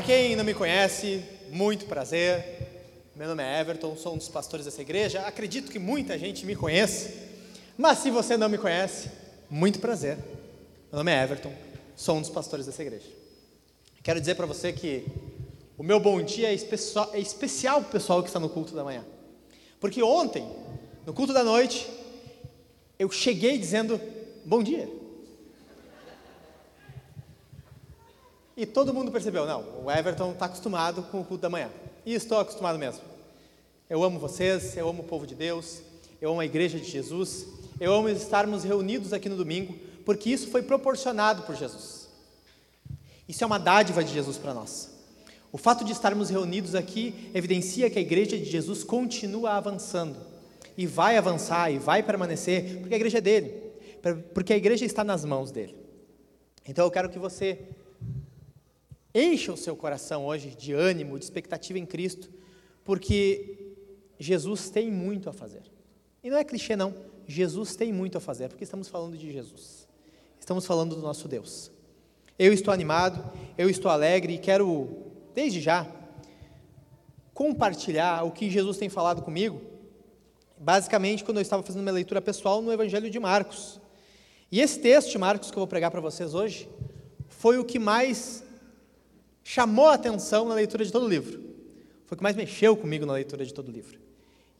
Para quem não me conhece, muito prazer. Meu nome é Everton, sou um dos pastores dessa igreja. Acredito que muita gente me conhece, mas se você não me conhece, muito prazer. Meu nome é Everton, sou um dos pastores dessa igreja. Quero dizer para você que o meu bom dia é, especial, é especial para o pessoal que está no culto da manhã. Porque ontem, no culto da noite, eu cheguei dizendo bom dia. E todo mundo percebeu, não, o Everton está acostumado com o culto da manhã. E estou acostumado mesmo. Eu amo vocês, eu amo o povo de Deus, eu amo a igreja de Jesus, eu amo estarmos reunidos aqui no domingo, porque isso foi proporcionado por Jesus. Isso é uma dádiva de Jesus para nós. O fato de estarmos reunidos aqui evidencia que a igreja de Jesus continua avançando. E vai avançar, e vai permanecer, porque a igreja é dele. Porque a igreja está nas mãos dele. Então eu quero que você Encha o seu coração hoje de ânimo, de expectativa em Cristo, porque Jesus tem muito a fazer. E não é clichê, não. Jesus tem muito a fazer, porque estamos falando de Jesus. Estamos falando do nosso Deus. Eu estou animado, eu estou alegre e quero, desde já, compartilhar o que Jesus tem falado comigo, basicamente quando eu estava fazendo uma leitura pessoal no Evangelho de Marcos. E esse texto de Marcos que eu vou pregar para vocês hoje foi o que mais chamou a atenção na leitura de todo o livro. Foi o que mais mexeu comigo na leitura de todo o livro.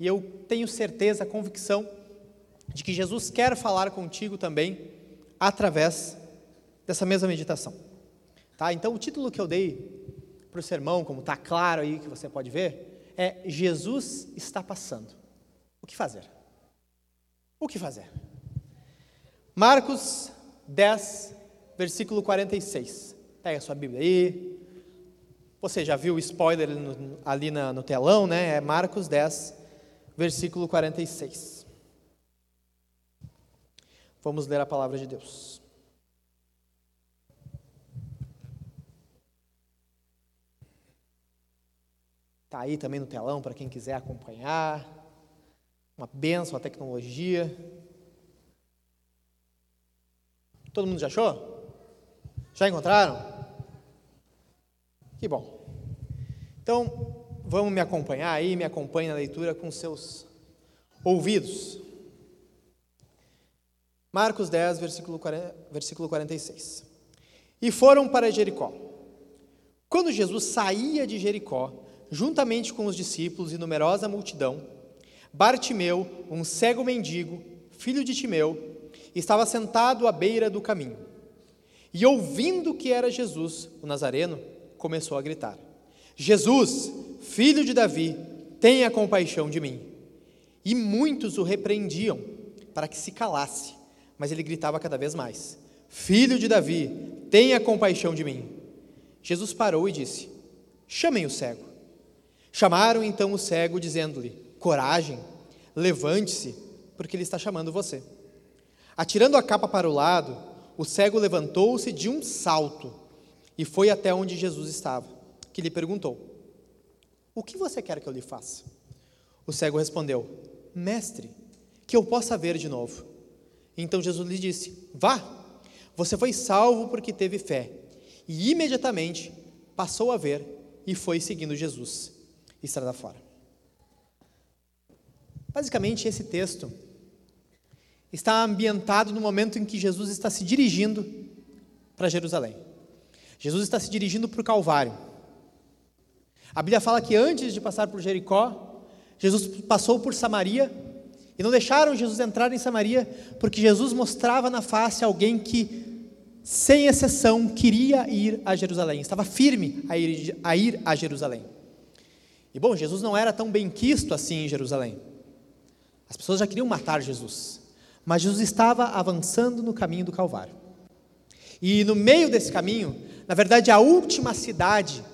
E eu tenho certeza, convicção, de que Jesus quer falar contigo também através dessa mesma meditação. Tá? Então, o título que eu dei para o sermão, como está claro aí que você pode ver, é Jesus está passando. O que fazer? O que fazer? Marcos 10, versículo 46. Pega a sua Bíblia aí, você já viu o spoiler no, ali na, no telão, né? É Marcos 10, versículo 46. Vamos ler a palavra de Deus. Está aí também no telão para quem quiser acompanhar. Uma benção a tecnologia. Todo mundo já achou? Já encontraram? Que bom. Então, vamos me acompanhar aí, me acompanhe na leitura com seus ouvidos. Marcos 10, versículo, 40, versículo 46. E foram para Jericó. Quando Jesus saía de Jericó, juntamente com os discípulos e numerosa multidão, Bartimeu, um cego mendigo, filho de Timeu, estava sentado à beira do caminho. E ouvindo que era Jesus, o Nazareno, começou a gritar: Jesus, filho de Davi, tenha compaixão de mim. E muitos o repreendiam para que se calasse, mas ele gritava cada vez mais: Filho de Davi, tenha compaixão de mim. Jesus parou e disse: Chamem o cego. Chamaram então o cego, dizendo-lhe: Coragem, levante-se, porque ele está chamando você. Atirando a capa para o lado, o cego levantou-se de um salto e foi até onde Jesus estava, que lhe perguntou: O que você quer que eu lhe faça? O cego respondeu: Mestre, que eu possa ver de novo. Então Jesus lhe disse: Vá, você foi salvo porque teve fé. E imediatamente passou a ver e foi seguindo Jesus, estrada fora. Basicamente, esse texto está ambientado no momento em que Jesus está se dirigindo para Jerusalém. Jesus está se dirigindo para o Calvário. A Bíblia fala que antes de passar por Jericó, Jesus passou por Samaria e não deixaram Jesus entrar em Samaria, porque Jesus mostrava na face alguém que, sem exceção, queria ir a Jerusalém, estava firme a ir a, ir a Jerusalém. E bom, Jesus não era tão bem quisto assim em Jerusalém. As pessoas já queriam matar Jesus, mas Jesus estava avançando no caminho do Calvário. E no meio desse caminho, na verdade, a última cidade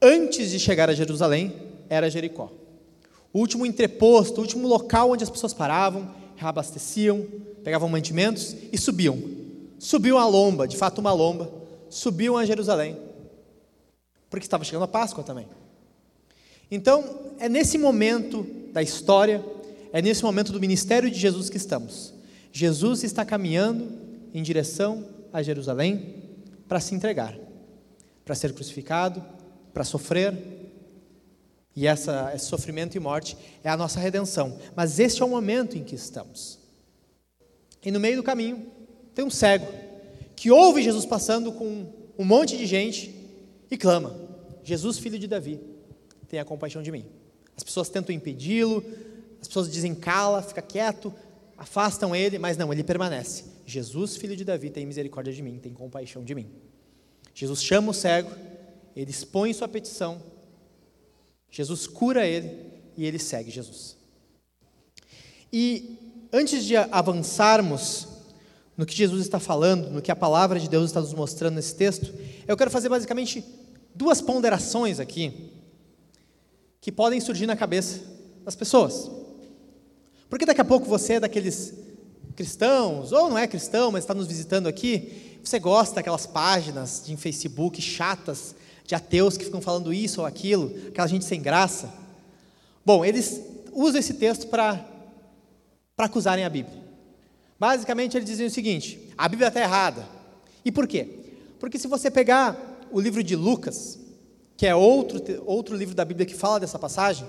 antes de chegar a Jerusalém era Jericó. o último entreposto, o último local onde as pessoas paravam, reabasteciam, pegavam mantimentos e subiam. Subiam a lomba, de fato uma lomba, subiam a Jerusalém. Porque estava chegando a Páscoa também. Então, é nesse momento da história, é nesse momento do ministério de Jesus que estamos. Jesus está caminhando em direção a Jerusalém para se entregar, para ser crucificado, para sofrer. E essa, esse sofrimento e morte é a nossa redenção. Mas este é o momento em que estamos. E no meio do caminho tem um cego que ouve Jesus passando com um monte de gente e clama: Jesus, filho de Davi, tenha compaixão de mim. As pessoas tentam impedi-lo, as pessoas dizem cala, fica quieto, afastam ele, mas não, ele permanece. Jesus, filho de Davi, tem misericórdia de mim, tem compaixão de mim. Jesus chama o cego, ele expõe sua petição, Jesus cura ele e ele segue Jesus. E antes de avançarmos no que Jesus está falando, no que a palavra de Deus está nos mostrando nesse texto, eu quero fazer basicamente duas ponderações aqui que podem surgir na cabeça das pessoas. Porque daqui a pouco você é daqueles cristãos, ou não é cristão, mas está nos visitando aqui, você gosta daquelas páginas de Facebook chatas de ateus que ficam falando isso ou aquilo, aquela gente sem graça. Bom, eles usam esse texto para acusarem a Bíblia. Basicamente, eles dizem o seguinte: a Bíblia está errada. E por quê? Porque se você pegar o livro de Lucas, que é outro, outro livro da Bíblia que fala dessa passagem,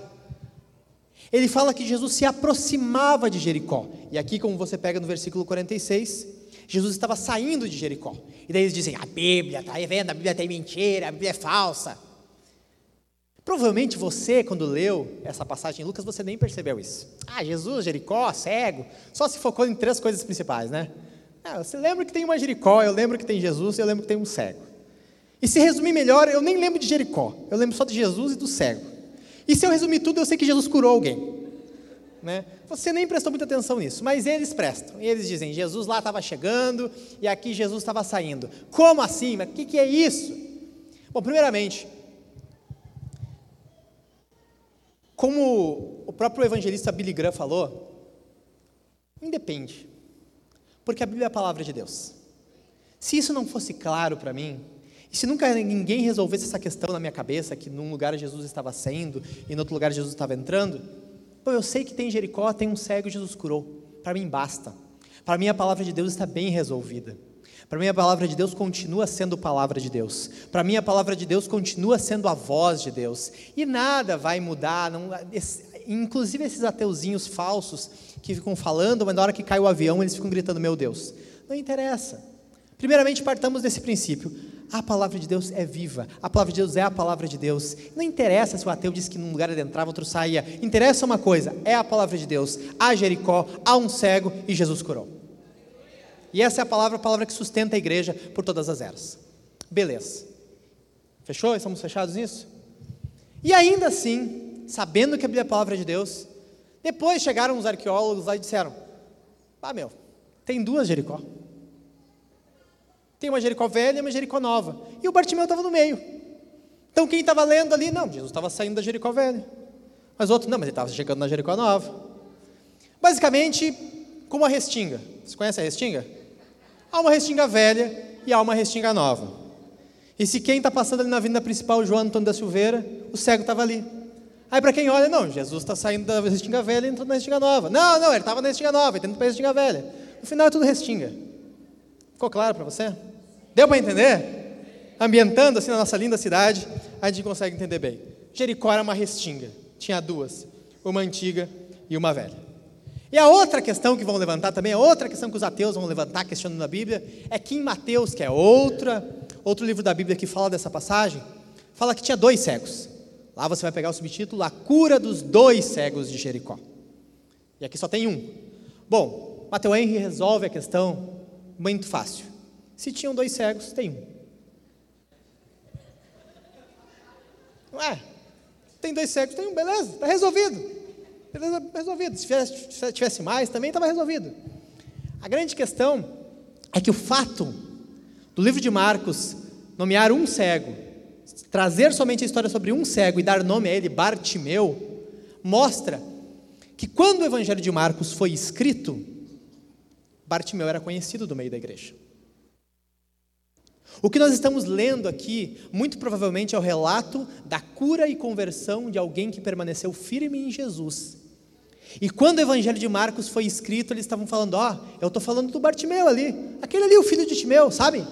ele fala que Jesus se aproximava de Jericó. E aqui, como você pega no versículo 46, Jesus estava saindo de Jericó. E daí eles dizem: a Bíblia, está vendo? A Bíblia tem mentira, a Bíblia é falsa. Provavelmente você, quando leu essa passagem em Lucas, você nem percebeu isso. Ah, Jesus, Jericó, cego. Só se focou em três coisas principais, né? Ah, você lembra que tem uma Jericó, eu lembro que tem Jesus, eu lembro que tem um cego. E se resumir melhor, eu nem lembro de Jericó, eu lembro só de Jesus e do cego. E se eu resumir tudo, eu sei que Jesus curou alguém. Né? Você nem prestou muita atenção nisso, mas eles prestam. Eles dizem: Jesus lá estava chegando e aqui Jesus estava saindo. Como assim? Mas o que, que é isso? Bom, primeiramente, como o próprio evangelista Billy Graham falou, independe, porque a Bíblia é a palavra de Deus. Se isso não fosse claro para mim, e se nunca ninguém resolvesse essa questão na minha cabeça, que num lugar Jesus estava saindo e no outro lugar Jesus estava entrando, pô, eu sei que tem Jericó, tem um cego, Jesus curou. Para mim basta. Para mim a palavra de Deus está bem resolvida. Para mim a palavra de Deus continua sendo palavra de Deus. Para mim a palavra de Deus continua sendo a voz de Deus. E nada vai mudar. Não, esse, inclusive esses ateuzinhos falsos que ficam falando, mas na hora que cai o avião eles ficam gritando: Meu Deus. Não interessa. Primeiramente, partamos desse princípio. A palavra de Deus é viva, a palavra de Deus é a palavra de Deus. Não interessa se o ateu disse que num lugar ele entrava, outro saía. Interessa uma coisa: é a palavra de Deus. Há Jericó, há um cego e Jesus curou. E essa é a palavra, a palavra que sustenta a igreja por todas as eras. Beleza. Fechou? Estamos fechados nisso? E ainda assim, sabendo que a Bíblia é a palavra de Deus, depois chegaram os arqueólogos lá e disseram: Ah, meu, tem duas Jericó. Tem uma Jericó velha e uma Jericó nova. E o Bartimeu estava no meio. Então quem estava lendo ali, não, Jesus estava saindo da Jericó velha. Mas outro, não, mas ele estava chegando na Jericó nova. Basicamente, como a restinga. Você conhece a restinga? Há uma restinga velha e há uma restinga nova. E se quem está passando ali na avenida principal, João Antônio da Silveira, o cego estava ali. Aí para quem olha, não, Jesus está saindo da restinga velha e entrando na restinga nova. Não, não, ele estava na restinga nova, ele está para a restinga velha. No final é tudo restinga. Ficou claro para você? Deu para entender? Ambientando assim na nossa linda cidade, a gente consegue entender bem. Jericó era uma restinga, tinha duas, uma antiga e uma velha. E a outra questão que vão levantar também, a outra questão que os ateus vão levantar questionando a Bíblia, é que em Mateus, que é outra, outro livro da Bíblia que fala dessa passagem, fala que tinha dois cegos. Lá você vai pegar o subtítulo A Cura dos Dois Cegos de Jericó. E aqui só tem um. Bom, Mateus Henry resolve a questão muito fácil. Se tinham dois cegos, tem um. Não é? Tem dois cegos, tem um, beleza, está resolvido. Beleza, resolvido. Se tivesse, se tivesse mais, também estava resolvido. A grande questão é que o fato do livro de Marcos nomear um cego, trazer somente a história sobre um cego e dar nome a ele, Bartimeu, mostra que quando o Evangelho de Marcos foi escrito, Bartimeu era conhecido do meio da igreja. O que nós estamos lendo aqui, muito provavelmente, é o relato da cura e conversão de alguém que permaneceu firme em Jesus. E quando o Evangelho de Marcos foi escrito, eles estavam falando: Ó, oh, eu estou falando do Bartimeu ali, aquele ali, o filho de Timeu, sabe?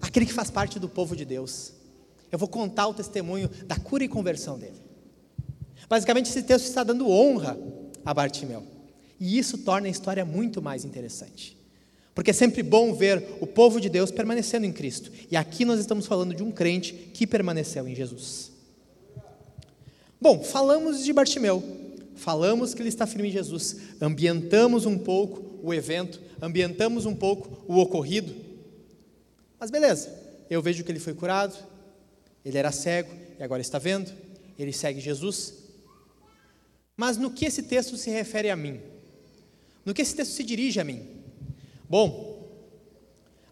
Aquele que faz parte do povo de Deus. Eu vou contar o testemunho da cura e conversão dele. Basicamente, esse texto está dando honra a Bartimeu. E isso torna a história muito mais interessante. Porque é sempre bom ver o povo de Deus permanecendo em Cristo. E aqui nós estamos falando de um crente que permaneceu em Jesus. Bom, falamos de Bartimeu, falamos que ele está firme em Jesus, ambientamos um pouco o evento, ambientamos um pouco o ocorrido. Mas beleza, eu vejo que ele foi curado, ele era cego e agora está vendo, ele segue Jesus. Mas no que esse texto se refere a mim? No que esse texto se dirige a mim? Bom,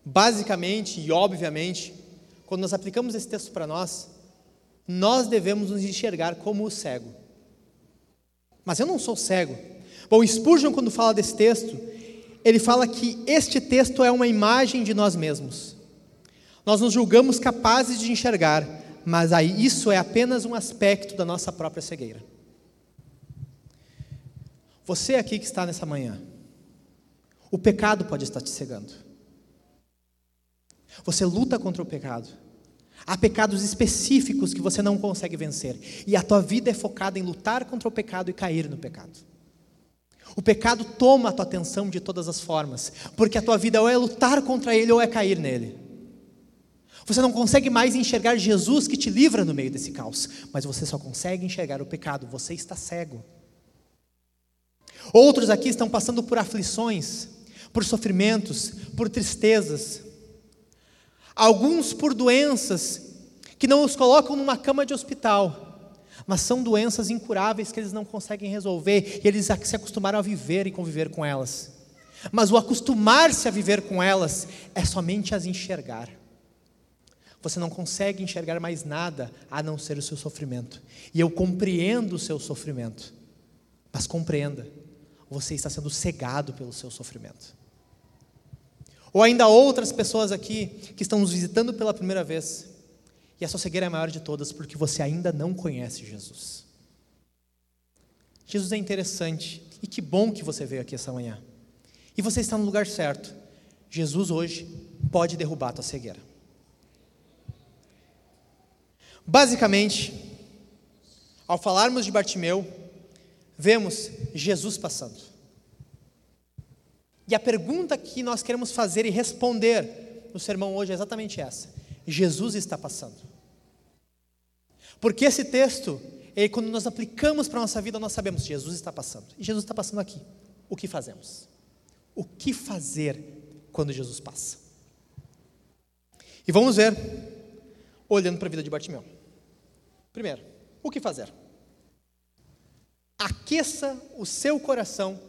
basicamente e obviamente, quando nós aplicamos esse texto para nós, nós devemos nos enxergar como o cego. Mas eu não sou cego. Bom, Spurgeon, quando fala desse texto, ele fala que este texto é uma imagem de nós mesmos. Nós nos julgamos capazes de enxergar, mas aí isso é apenas um aspecto da nossa própria cegueira. Você aqui que está nessa manhã, o pecado pode estar te cegando. Você luta contra o pecado. Há pecados específicos que você não consegue vencer. E a tua vida é focada em lutar contra o pecado e cair no pecado. O pecado toma a tua atenção de todas as formas, porque a tua vida ou é lutar contra ele ou é cair nele. Você não consegue mais enxergar Jesus que te livra no meio desse caos, mas você só consegue enxergar o pecado, você está cego. Outros aqui estão passando por aflições, por sofrimentos, por tristezas. Alguns por doenças que não os colocam numa cama de hospital, mas são doenças incuráveis que eles não conseguem resolver e eles se acostumaram a viver e conviver com elas. Mas o acostumar-se a viver com elas é somente as enxergar. Você não consegue enxergar mais nada a não ser o seu sofrimento. E eu compreendo o seu sofrimento. Mas compreenda, você está sendo cegado pelo seu sofrimento. Ou ainda outras pessoas aqui que estão nos visitando pela primeira vez, e a sua cegueira é a maior de todas porque você ainda não conhece Jesus. Jesus é interessante, e que bom que você veio aqui essa manhã. E você está no lugar certo. Jesus hoje pode derrubar a tua cegueira. Basicamente, ao falarmos de Bartimeu, vemos Jesus passando. E a pergunta que nós queremos fazer e responder no sermão hoje é exatamente essa: Jesus está passando. Porque esse texto, ele, quando nós aplicamos para a nossa vida, nós sabemos: Jesus está passando. E Jesus está passando aqui. O que fazemos? O que fazer quando Jesus passa? E vamos ver, olhando para a vida de Bartimeu. Primeiro, o que fazer? Aqueça o seu coração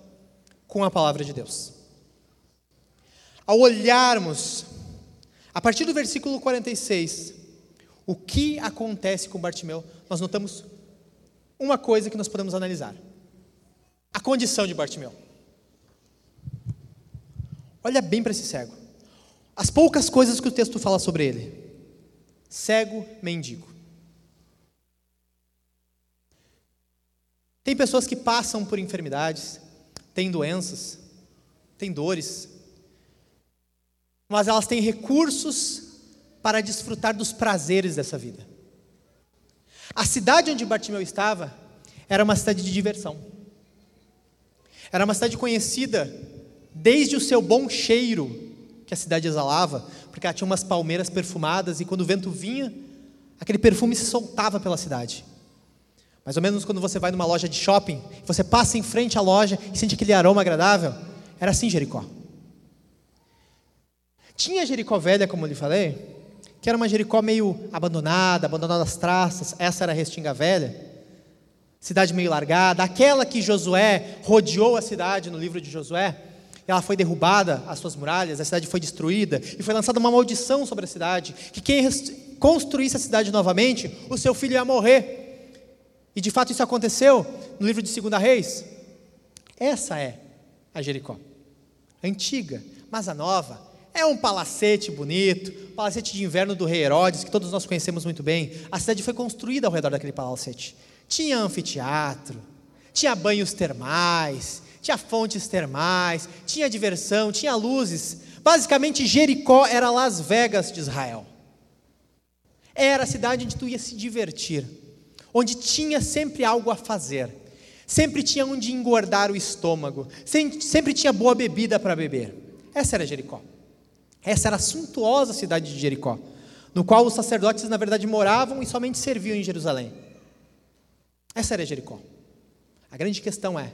com a palavra de Deus ao olharmos, a partir do versículo 46, o que acontece com Bartimeu, nós notamos uma coisa que nós podemos analisar: a condição de Bartimeu. Olha bem para esse cego. As poucas coisas que o texto fala sobre ele: cego, mendigo. Tem pessoas que passam por enfermidades, têm doenças, têm dores, mas elas têm recursos para desfrutar dos prazeres dessa vida. A cidade onde Bartimeu estava era uma cidade de diversão. Era uma cidade conhecida desde o seu bom cheiro que a cidade exalava, porque ela tinha umas palmeiras perfumadas e quando o vento vinha, aquele perfume se soltava pela cidade. Mais ou menos quando você vai numa loja de shopping, você passa em frente à loja e sente aquele aroma agradável. Era assim Jericó. Tinha Jericó Velha, como eu lhe falei, que era uma Jericó meio abandonada, abandonada as traças, essa era a Restinga Velha, cidade meio largada, aquela que Josué rodeou a cidade no livro de Josué, ela foi derrubada, as suas muralhas, a cidade foi destruída, e foi lançada uma maldição sobre a cidade, que quem construísse a cidade novamente, o seu filho ia morrer. E de fato isso aconteceu no livro de Segunda Reis. Essa é a Jericó. Antiga, mas a nova. É um palacete bonito, palacete de inverno do rei Herodes, que todos nós conhecemos muito bem. A cidade foi construída ao redor daquele palacete. Tinha anfiteatro, tinha banhos termais, tinha fontes termais, tinha diversão, tinha luzes. Basicamente, Jericó era Las Vegas de Israel. Era a cidade onde tu ia se divertir, onde tinha sempre algo a fazer, sempre tinha onde engordar o estômago, sempre tinha boa bebida para beber. Essa era Jericó. Essa era a suntuosa cidade de Jericó, no qual os sacerdotes, na verdade, moravam e somente serviam em Jerusalém. Essa era Jericó. A grande questão é: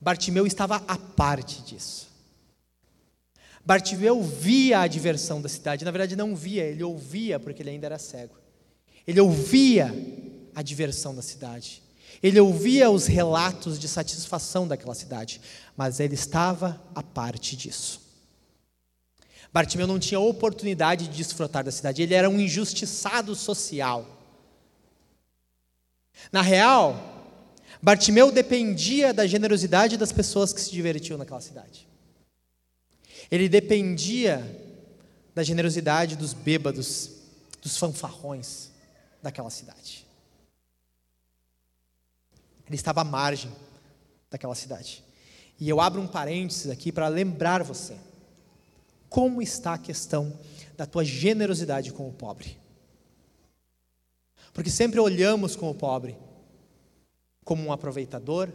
Bartimeu estava à parte disso. Bartimeu via a diversão da cidade, na verdade não via, ele ouvia porque ele ainda era cego. Ele ouvia a diversão da cidade. Ele ouvia os relatos de satisfação daquela cidade, mas ele estava à parte disso. Bartimeu não tinha oportunidade de desfrutar da cidade, ele era um injustiçado social. Na real, Bartimeu dependia da generosidade das pessoas que se divertiam naquela cidade. Ele dependia da generosidade dos bêbados, dos fanfarrões daquela cidade. Ele estava à margem daquela cidade. E eu abro um parênteses aqui para lembrar você como está a questão da tua generosidade com o pobre. Porque sempre olhamos com o pobre como um aproveitador,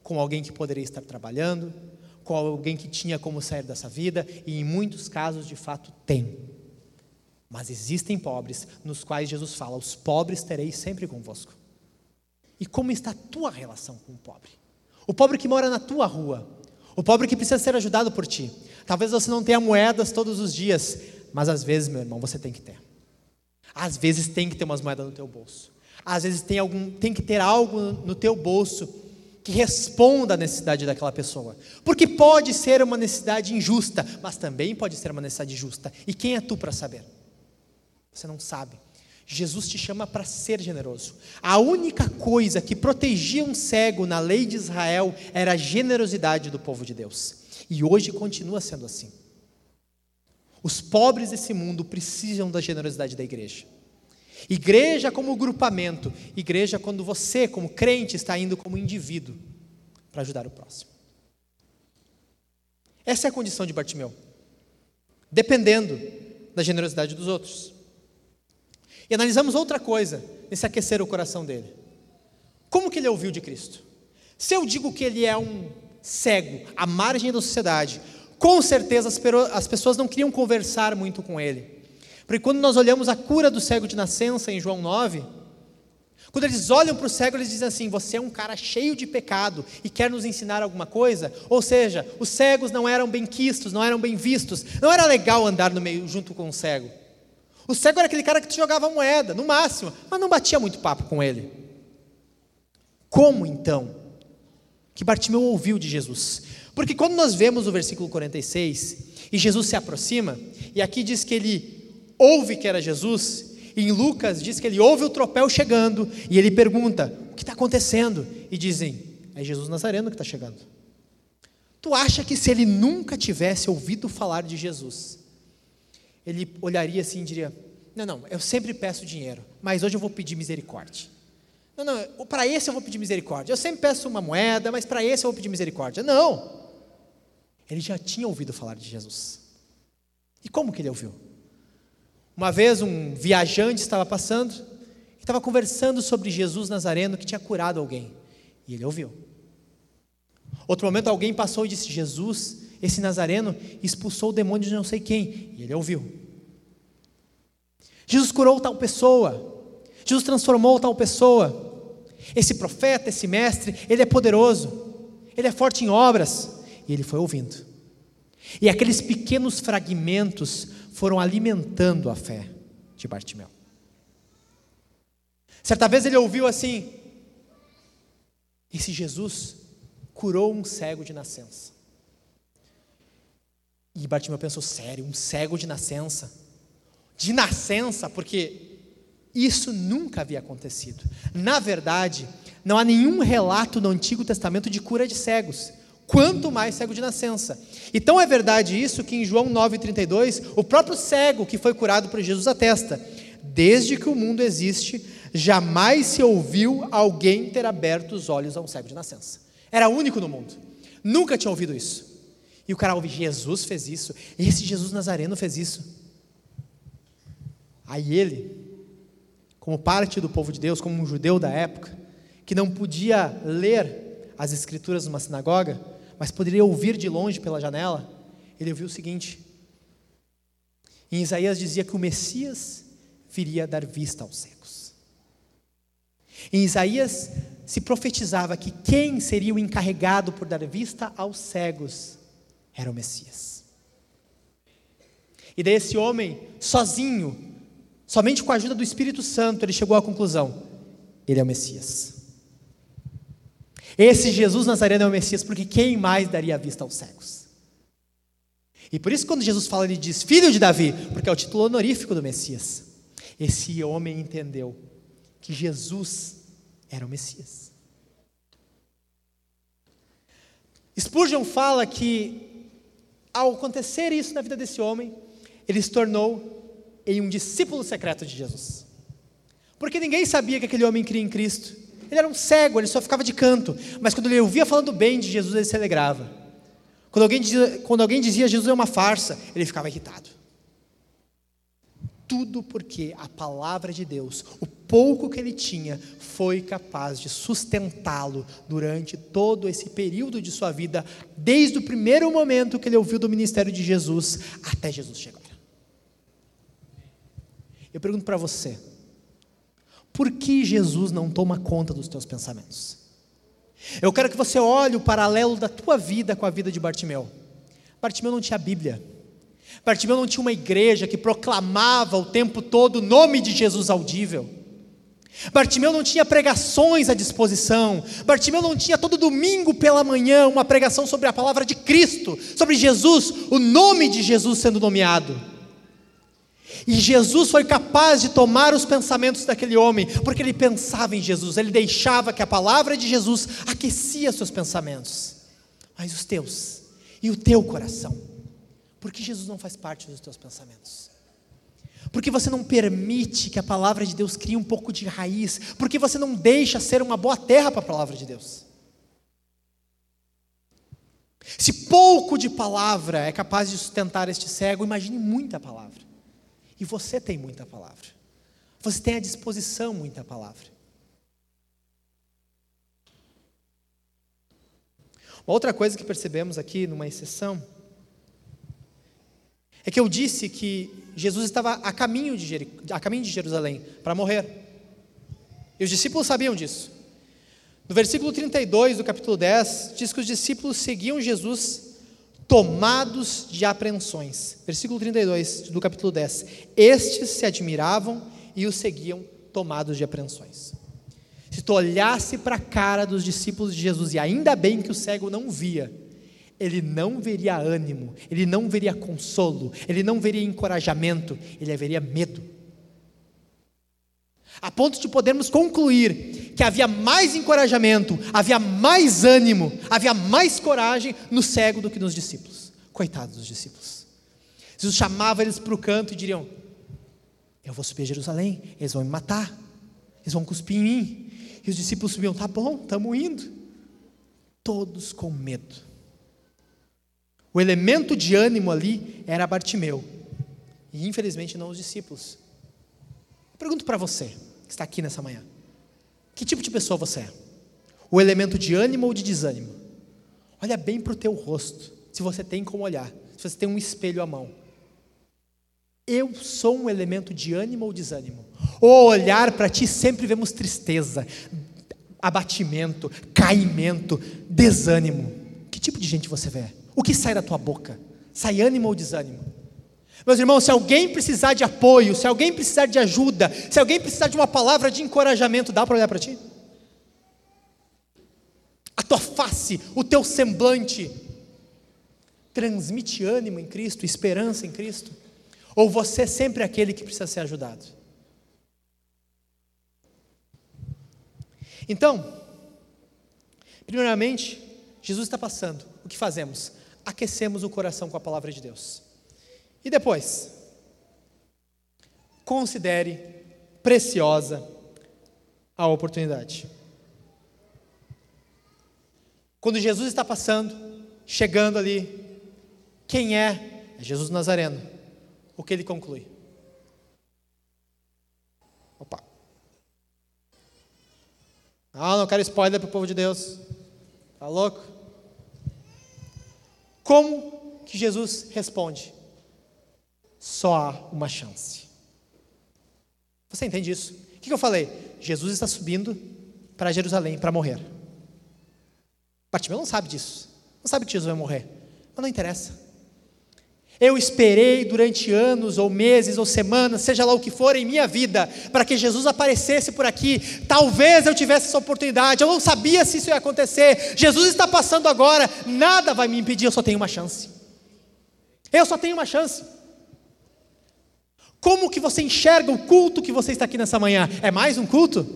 como alguém que poderia estar trabalhando, com alguém que tinha como sair dessa vida, e em muitos casos de fato tem. Mas existem pobres nos quais Jesus fala: os pobres tereis sempre convosco. E como está a tua relação com o pobre? O pobre que mora na tua rua, o pobre que precisa ser ajudado por ti. Talvez você não tenha moedas todos os dias, mas às vezes, meu irmão, você tem que ter. Às vezes tem que ter umas moedas no teu bolso. Às vezes tem, algum, tem que ter algo no teu bolso que responda à necessidade daquela pessoa. Porque pode ser uma necessidade injusta, mas também pode ser uma necessidade justa. E quem é tu para saber? Você não sabe. Jesus te chama para ser generoso. A única coisa que protegia um cego na lei de Israel era a generosidade do povo de Deus. E hoje continua sendo assim. Os pobres desse mundo precisam da generosidade da igreja. Igreja como grupamento, igreja quando você, como crente, está indo como indivíduo para ajudar o próximo. Essa é a condição de Bartimeu, dependendo da generosidade dos outros. E analisamos outra coisa nesse aquecer o coração dele. Como que ele ouviu de Cristo? Se eu digo que ele é um cego, à margem da sociedade, com certeza as pessoas não queriam conversar muito com ele. Porque quando nós olhamos a cura do cego de nascença em João 9, quando eles olham para o cego, eles dizem assim: Você é um cara cheio de pecado e quer nos ensinar alguma coisa? Ou seja, os cegos não eram bem quistos, não eram bem vistos, não era legal andar no meio junto com o cego. O cego era aquele cara que te jogava moeda, no máximo, mas não batia muito papo com ele. Como então que Bartimeu ouviu de Jesus? Porque quando nós vemos o versículo 46 e Jesus se aproxima, e aqui diz que ele ouve que era Jesus, e em Lucas diz que ele ouve o tropel chegando, e ele pergunta: o que está acontecendo? E dizem: é Jesus Nazareno que está chegando. Tu acha que se ele nunca tivesse ouvido falar de Jesus, ele olharia assim e diria: Não, não, eu sempre peço dinheiro, mas hoje eu vou pedir misericórdia. Não, não, para esse eu vou pedir misericórdia. Eu sempre peço uma moeda, mas para esse eu vou pedir misericórdia. Não. Ele já tinha ouvido falar de Jesus. E como que ele ouviu? Uma vez um viajante estava passando e estava conversando sobre Jesus Nazareno que tinha curado alguém. E ele ouviu. Outro momento alguém passou e disse: Jesus, esse Nazareno, expulsou o demônio de não sei quem. E ele ouviu. Jesus curou tal pessoa. Jesus transformou tal pessoa. Esse profeta, esse mestre, ele é poderoso. Ele é forte em obras. E ele foi ouvindo. E aqueles pequenos fragmentos foram alimentando a fé de Bartimeu. Certa vez ele ouviu assim: esse Jesus curou um cego de nascença. E Bartimeu pensou: sério, um cego de nascença? De nascença, porque Isso nunca havia acontecido. Na verdade, não há nenhum relato no Antigo Testamento de cura de cegos, quanto mais cego de nascença. Então é verdade isso que em João 9,32, o próprio cego que foi curado por Jesus atesta: Desde que o mundo existe, jamais se ouviu alguém ter aberto os olhos a um cego de nascença. Era único no mundo. Nunca tinha ouvido isso. E o cara ouve: Jesus fez isso, esse Jesus Nazareno fez isso. Aí ele, como parte do povo de Deus, como um judeu da época, que não podia ler as escrituras numa sinagoga, mas poderia ouvir de longe pela janela, ele ouviu o seguinte: em Isaías dizia que o Messias viria dar vista aos cegos. Em Isaías se profetizava que quem seria o encarregado por dar vista aos cegos era o Messias. E daí esse homem, sozinho, somente com a ajuda do Espírito Santo, ele chegou à conclusão: ele é o Messias. Esse Jesus Nazareno é o Messias, porque quem mais daria a vista aos cegos? E por isso, quando Jesus fala, ele diz filho de Davi, porque é o título honorífico do Messias. Esse homem entendeu que Jesus era o Messias. Spurgeon fala que, ao acontecer isso na vida desse homem, ele se tornou em um discípulo secreto de Jesus. Porque ninguém sabia que aquele homem cria em Cristo. Ele era um cego, ele só ficava de canto. Mas quando ele ouvia falando bem de Jesus, ele se alegrava. Quando alguém dizia, quando alguém dizia Jesus é uma farsa, ele ficava irritado. Tudo porque a palavra de Deus, o pouco que ele tinha, foi capaz de sustentá-lo durante todo esse período de sua vida, desde o primeiro momento que ele ouviu do ministério de Jesus até Jesus chegar. Eu pergunto para você: por que Jesus não toma conta dos teus pensamentos? Eu quero que você olhe o paralelo da tua vida com a vida de Bartimeu. Bartimeu não tinha Bíblia. Bartimeu não tinha uma igreja que proclamava o tempo todo o nome de Jesus audível. Bartimeu não tinha pregações à disposição. Bartimeu não tinha todo domingo pela manhã uma pregação sobre a palavra de Cristo, sobre Jesus, o nome de Jesus sendo nomeado. E Jesus foi capaz de tomar os pensamentos daquele homem, porque ele pensava em Jesus, ele deixava que a palavra de Jesus aquecia seus pensamentos. Mas os teus e o teu coração, porque Jesus não faz parte dos teus pensamentos. Porque você não permite que a palavra de Deus crie um pouco de raiz, porque você não deixa ser uma boa terra para a palavra de Deus. Se pouco de palavra é capaz de sustentar este cego, imagine muita palavra. E você tem muita palavra. Você tem à disposição muita palavra. Uma outra coisa que percebemos aqui numa exceção é que eu disse que Jesus estava a caminho de, a caminho de Jerusalém para morrer. E os discípulos sabiam disso. No versículo 32 do capítulo 10, diz que os discípulos seguiam Jesus tomados de apreensões. Versículo 32 do capítulo 10. Estes se admiravam e o seguiam tomados de apreensões. Se tu olhasse para a cara dos discípulos de Jesus, e ainda bem que o cego não via, ele não veria ânimo, ele não veria consolo, ele não veria encorajamento, ele veria medo. A ponto de podermos concluir que havia mais encorajamento, havia mais ânimo, havia mais coragem no cego do que nos discípulos. Coitados dos discípulos. Jesus chamava eles para o canto e diriam: Eu vou subir a Jerusalém, eles vão me matar, eles vão cuspir em mim. E os discípulos subiam: Tá bom, estamos indo. Todos com medo. O elemento de ânimo ali era Bartimeu, e infelizmente não os discípulos. pergunto para você: que está aqui nessa manhã. Que tipo de pessoa você é? O elemento de ânimo ou de desânimo? Olha bem para o teu rosto, se você tem como olhar, se você tem um espelho à mão. Eu sou um elemento de ânimo ou desânimo? Ou olhar para ti sempre vemos tristeza, abatimento, caimento, desânimo. Que tipo de gente você vê? O que sai da tua boca? Sai ânimo ou desânimo? Meus irmãos, se alguém precisar de apoio, se alguém precisar de ajuda, se alguém precisar de uma palavra de encorajamento, dá para olhar para ti? A tua face, o teu semblante, transmite ânimo em Cristo, esperança em Cristo? Ou você é sempre aquele que precisa ser ajudado? Então, primeiramente, Jesus está passando. O que fazemos? Aquecemos o coração com a palavra de Deus. E depois, considere preciosa a oportunidade. Quando Jesus está passando, chegando ali, quem é? É Jesus Nazareno. O que ele conclui? Opa. Ah, não quero spoiler para o povo de Deus. Tá louco? Como que Jesus responde? Só há uma chance. Você entende isso? O que eu falei? Jesus está subindo para Jerusalém para morrer. Bartimeu não sabe disso. Não sabe que Jesus vai morrer. Mas não interessa. Eu esperei durante anos, ou meses, ou semanas, seja lá o que for em minha vida, para que Jesus aparecesse por aqui. Talvez eu tivesse essa oportunidade, eu não sabia se isso ia acontecer. Jesus está passando agora, nada vai me impedir, eu só tenho uma chance. Eu só tenho uma chance. Como que você enxerga o culto que você está aqui nessa manhã? É mais um culto?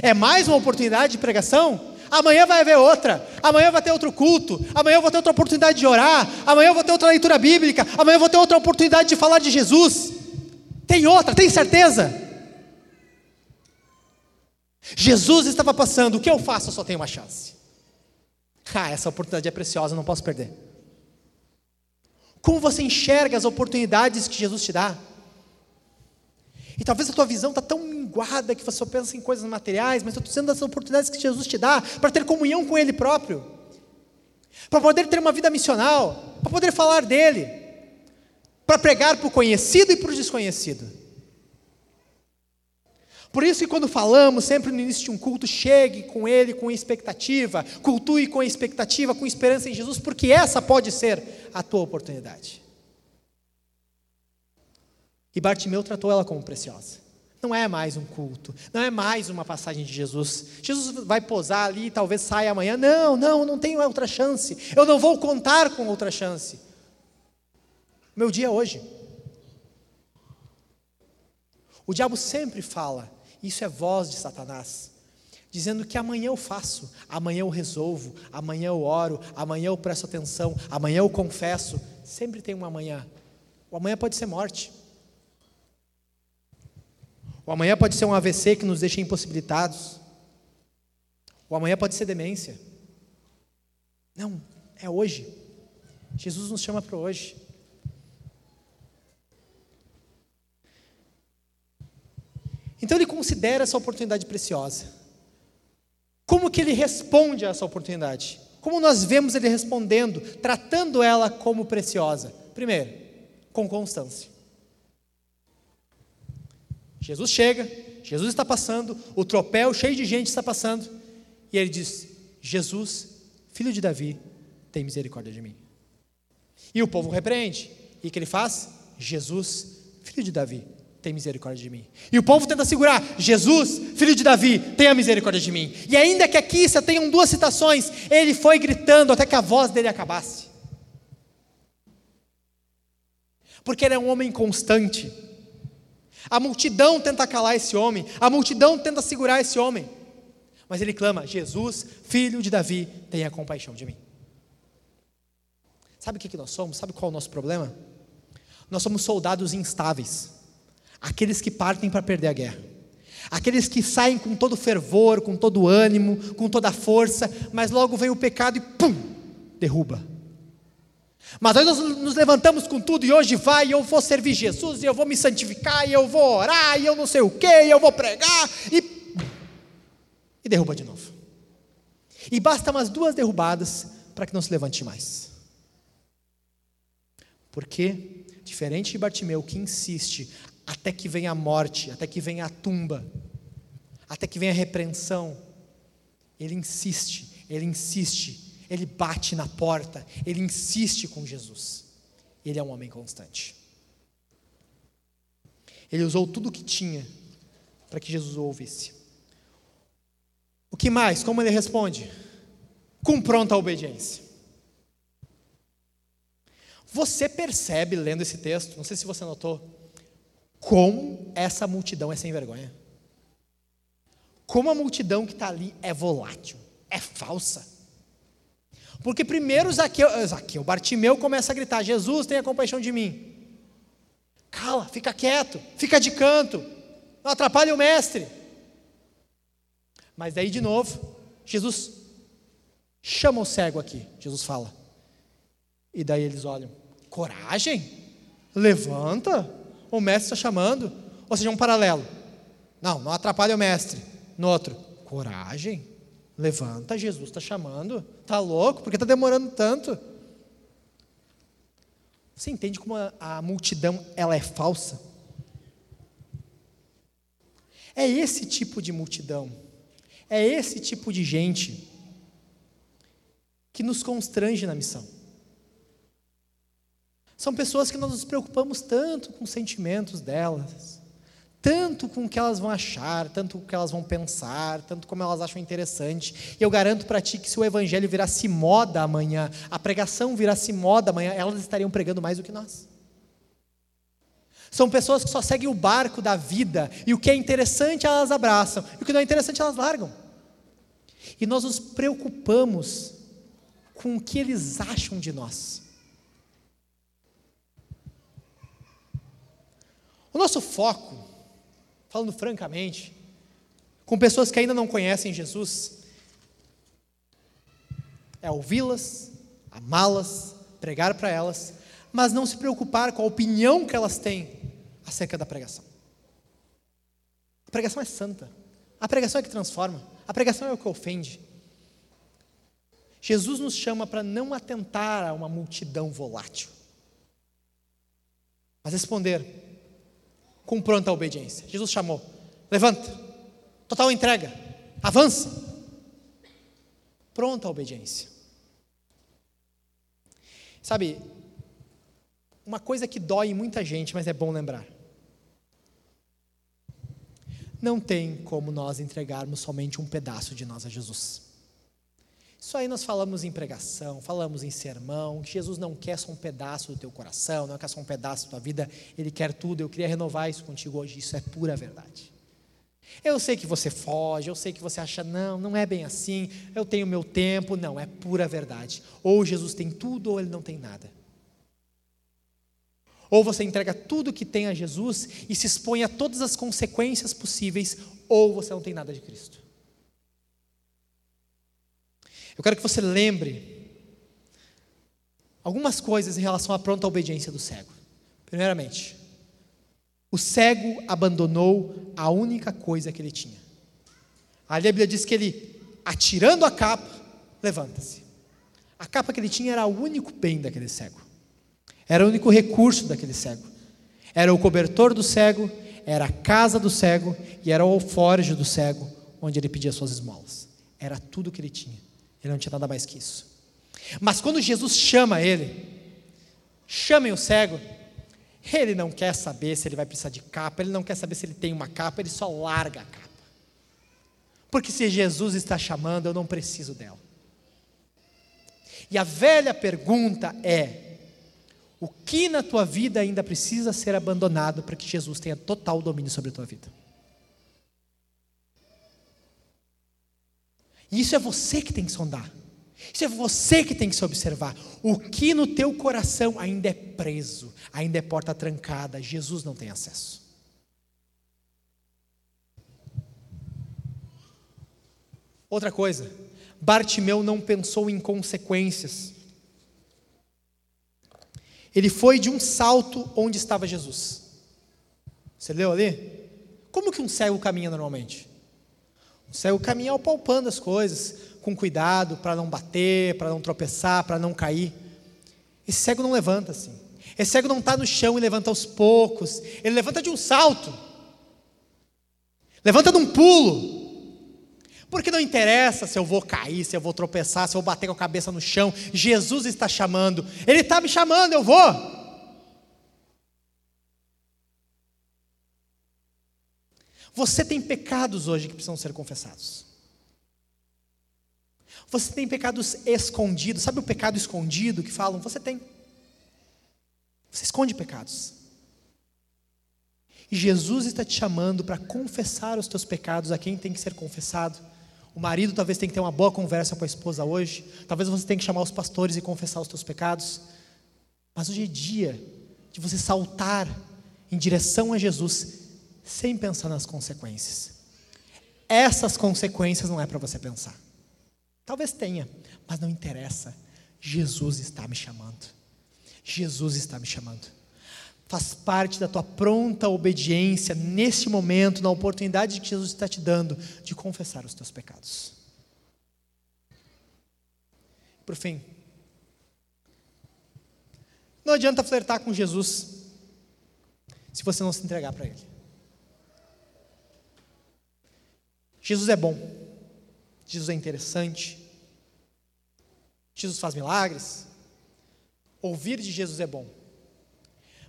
É mais uma oportunidade de pregação? Amanhã vai haver outra. Amanhã vai ter outro culto. Amanhã eu vou ter outra oportunidade de orar. Amanhã eu vou ter outra leitura bíblica. Amanhã eu vou ter outra oportunidade de falar de Jesus. Tem outra, tem certeza? Jesus estava passando. O que eu faço? Eu só tenho uma chance. Ah, essa oportunidade é preciosa, não posso perder. Como você enxerga as oportunidades que Jesus te dá? E talvez a tua visão está tão minguada que você só pensa em coisas materiais, mas eu estou dizendo das oportunidades que Jesus te dá para ter comunhão com Ele próprio, para poder ter uma vida missional, para poder falar dele, para pregar para o conhecido e para o desconhecido. Por isso que quando falamos, sempre no início de um culto, chegue com ele com expectativa, cultue com expectativa, com esperança em Jesus, porque essa pode ser a tua oportunidade. E Bartimeu tratou ela como preciosa. Não é mais um culto, não é mais uma passagem de Jesus. Jesus vai posar ali, talvez saia amanhã. Não, não, não tenho outra chance. Eu não vou contar com outra chance. Meu dia é hoje. O diabo sempre fala, isso é voz de Satanás, dizendo que amanhã eu faço, amanhã eu resolvo, amanhã eu oro, amanhã eu presto atenção, amanhã eu confesso. Sempre tem um amanhã. O amanhã pode ser morte. O amanhã pode ser um AVC que nos deixa impossibilitados. O amanhã pode ser demência. Não, é hoje. Jesus nos chama para hoje. Então ele considera essa oportunidade preciosa. Como que ele responde a essa oportunidade? Como nós vemos ele respondendo, tratando ela como preciosa? Primeiro, com constância. Jesus chega, Jesus está passando, o tropel cheio de gente está passando, e ele diz: Jesus, filho de Davi, tem misericórdia de mim. E o povo repreende. E o que ele faz? Jesus, filho de Davi, tem misericórdia de mim. E o povo tenta segurar: Jesus, filho de Davi, tenha misericórdia de mim. E ainda que aqui só tenham duas citações, ele foi gritando até que a voz dele acabasse. Porque ele é um homem constante. A multidão tenta calar esse homem, a multidão tenta segurar esse homem. Mas ele clama: Jesus, filho de Davi, tenha compaixão de mim. Sabe o que nós somos? Sabe qual é o nosso problema? Nós somos soldados instáveis, aqueles que partem para perder a guerra, aqueles que saem com todo fervor, com todo ânimo, com toda força, mas logo vem o pecado e pum, derruba. Mas nós nos levantamos com tudo e hoje vai, eu vou servir Jesus, e eu vou me santificar, e eu vou orar, e eu não sei o que, e eu vou pregar, e. E derruba de novo. E basta umas duas derrubadas para que não se levante mais. Porque, diferente de Bartimeu, que insiste até que venha a morte, até que venha a tumba, até que venha a repreensão, ele insiste, ele insiste, ele bate na porta, ele insiste com Jesus. Ele é um homem constante. Ele usou tudo o que tinha para que Jesus o ouvisse. O que mais? Como ele responde? Com pronta obediência. Você percebe, lendo esse texto, não sei se você notou, como essa multidão é sem vergonha. como a multidão que está ali é volátil, é falsa. Porque primeiro Zaqueu, eh, Zaqueu, Bartimeu começa a gritar: Jesus, tenha compaixão de mim. Cala, fica quieto, fica de canto, não atrapalhe o mestre. Mas daí de novo, Jesus chama o cego aqui, Jesus fala. E daí eles olham: coragem? Levanta, o mestre está chamando. Ou seja, um paralelo. Não, não atrapalhe o mestre. No outro, coragem, levanta, Jesus está chamando. Está louco? Por que está demorando tanto? Você entende como a, a multidão ela é falsa? É esse tipo de multidão, é esse tipo de gente que nos constrange na missão. São pessoas que nós nos preocupamos tanto com os sentimentos delas, tanto com o que elas vão achar, tanto com o que elas vão pensar, tanto como elas acham interessante. E eu garanto para ti que se o evangelho virasse moda amanhã, a pregação virasse moda amanhã, elas estariam pregando mais do que nós. São pessoas que só seguem o barco da vida, e o que é interessante elas abraçam, e o que não é interessante elas largam. E nós nos preocupamos com o que eles acham de nós. O nosso foco falando francamente, com pessoas que ainda não conhecem Jesus, é ouvi-las, amá-las, pregar para elas, mas não se preocupar com a opinião que elas têm acerca da pregação. A pregação é santa. A pregação é que transforma. A pregação é o que ofende. Jesus nos chama para não atentar a uma multidão volátil, mas responder com pronta obediência. Jesus chamou: levanta, total entrega, avança. Pronta obediência. Sabe, uma coisa que dói em muita gente, mas é bom lembrar. Não tem como nós entregarmos somente um pedaço de nós a Jesus. Isso aí nós falamos em pregação, falamos em sermão, que Jesus não quer só um pedaço do teu coração, não quer só um pedaço da tua vida, Ele quer tudo. Eu queria renovar isso contigo hoje, isso é pura verdade. Eu sei que você foge, eu sei que você acha, não, não é bem assim, eu tenho meu tempo, não, é pura verdade. Ou Jesus tem tudo ou Ele não tem nada. Ou você entrega tudo que tem a Jesus e se expõe a todas as consequências possíveis, ou você não tem nada de Cristo. Eu quero que você lembre algumas coisas em relação à pronta obediência do cego. Primeiramente, o cego abandonou a única coisa que ele tinha. Ali a Bíblia diz que ele, atirando a capa, levanta-se. A capa que ele tinha era o único bem daquele cego. Era o único recurso daquele cego. Era o cobertor do cego, era a casa do cego e era o alforje do cego, onde ele pedia suas esmolas. Era tudo que ele tinha. Ele não tinha nada mais que isso. Mas quando Jesus chama ele, chamem o cego, ele não quer saber se ele vai precisar de capa, ele não quer saber se ele tem uma capa, ele só larga a capa. Porque se Jesus está chamando, eu não preciso dela. E a velha pergunta é: o que na tua vida ainda precisa ser abandonado para que Jesus tenha total domínio sobre a tua vida? E isso é você que tem que sondar. Isso é você que tem que se observar. O que no teu coração ainda é preso, ainda é porta trancada, Jesus não tem acesso. Outra coisa, Bartimeu não pensou em consequências. Ele foi de um salto onde estava Jesus. Você leu ali? Como que um cego caminha normalmente? O cego caminha apalpando as coisas, com cuidado, para não bater, para não tropeçar, para não cair. Esse cego não levanta assim. Esse cego não está no chão e levanta aos poucos. Ele levanta de um salto. Levanta de um pulo. Porque não interessa se eu vou cair, se eu vou tropeçar, se eu vou bater com a cabeça no chão. Jesus está chamando. Ele está me chamando, eu vou. Você tem pecados hoje que precisam ser confessados. Você tem pecados escondidos. Sabe o pecado escondido que falam? Você tem. Você esconde pecados. E Jesus está te chamando para confessar os teus pecados a quem tem que ser confessado. O marido talvez tenha que ter uma boa conversa com a esposa hoje. Talvez você tenha que chamar os pastores e confessar os teus pecados. Mas hoje é dia de você saltar em direção a Jesus sem pensar nas consequências. Essas consequências não é para você pensar. Talvez tenha, mas não interessa. Jesus está me chamando. Jesus está me chamando. Faz parte da tua pronta obediência nesse momento, na oportunidade que Jesus está te dando de confessar os teus pecados. Por fim, não adianta flertar com Jesus se você não se entregar para Ele. Jesus é bom, Jesus é interessante, Jesus faz milagres. Ouvir de Jesus é bom,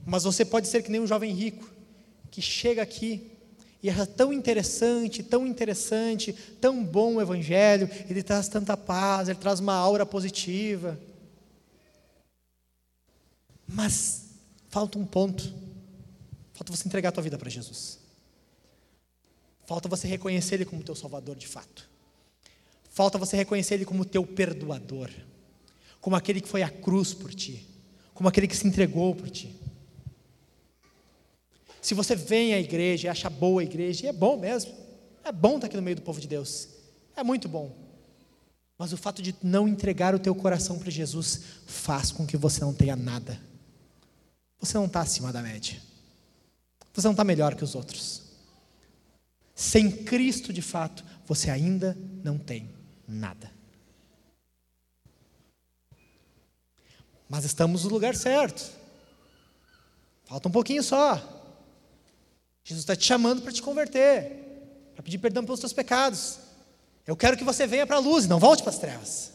mas você pode ser que nem um jovem rico que chega aqui e é tão interessante, tão interessante, tão bom o Evangelho, ele traz tanta paz, ele traz uma aura positiva. Mas falta um ponto. Falta você entregar a tua vida para Jesus. Falta você reconhecer Ele como teu Salvador de fato. Falta você reconhecer Ele como teu perdoador, como aquele que foi à cruz por ti, como aquele que se entregou por ti. Se você vem à igreja e acha boa a igreja, e é bom mesmo, é bom estar aqui no meio do povo de Deus, é muito bom. Mas o fato de não entregar o teu coração para Jesus faz com que você não tenha nada. Você não está acima da média. Você não está melhor que os outros. Sem Cristo, de fato, você ainda não tem nada. Mas estamos no lugar certo. Falta um pouquinho só. Jesus está te chamando para te converter, para pedir perdão pelos teus pecados. Eu quero que você venha para a luz, não volte para as trevas.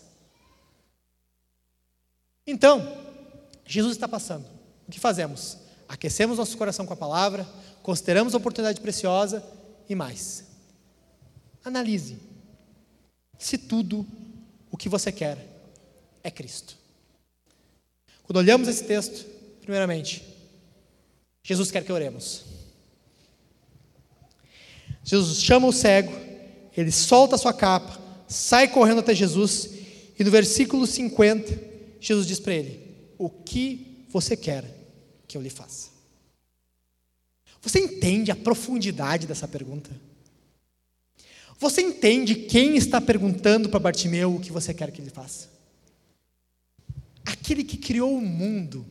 Então, Jesus está passando. O que fazemos? aquecemos nosso coração com a palavra, consideramos a oportunidade preciosa e mais. Analise se tudo o que você quer é Cristo. Quando olhamos esse texto, primeiramente, Jesus quer que oremos. Jesus chama o cego, ele solta a sua capa, sai correndo até Jesus, e no versículo 50, Jesus diz para ele: O que você quer que eu lhe faça? Você entende a profundidade dessa pergunta? Você entende quem está perguntando para Bartimeu o que você quer que ele faça? Aquele que criou o mundo,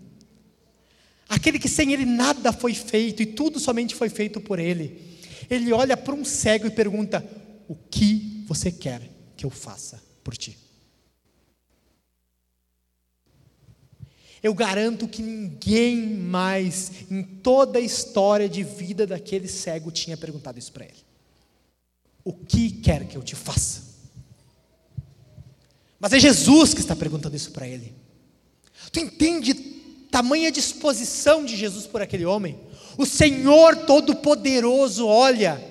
aquele que sem ele nada foi feito e tudo somente foi feito por ele. Ele olha para um cego e pergunta: O que você quer que eu faça por ti? Eu garanto que ninguém mais em toda a história de vida daquele cego tinha perguntado isso para ele. O que quer que eu te faça? Mas é Jesus que está perguntando isso para ele. Tu entende tamanha disposição de Jesus por aquele homem? O Senhor Todo-Poderoso olha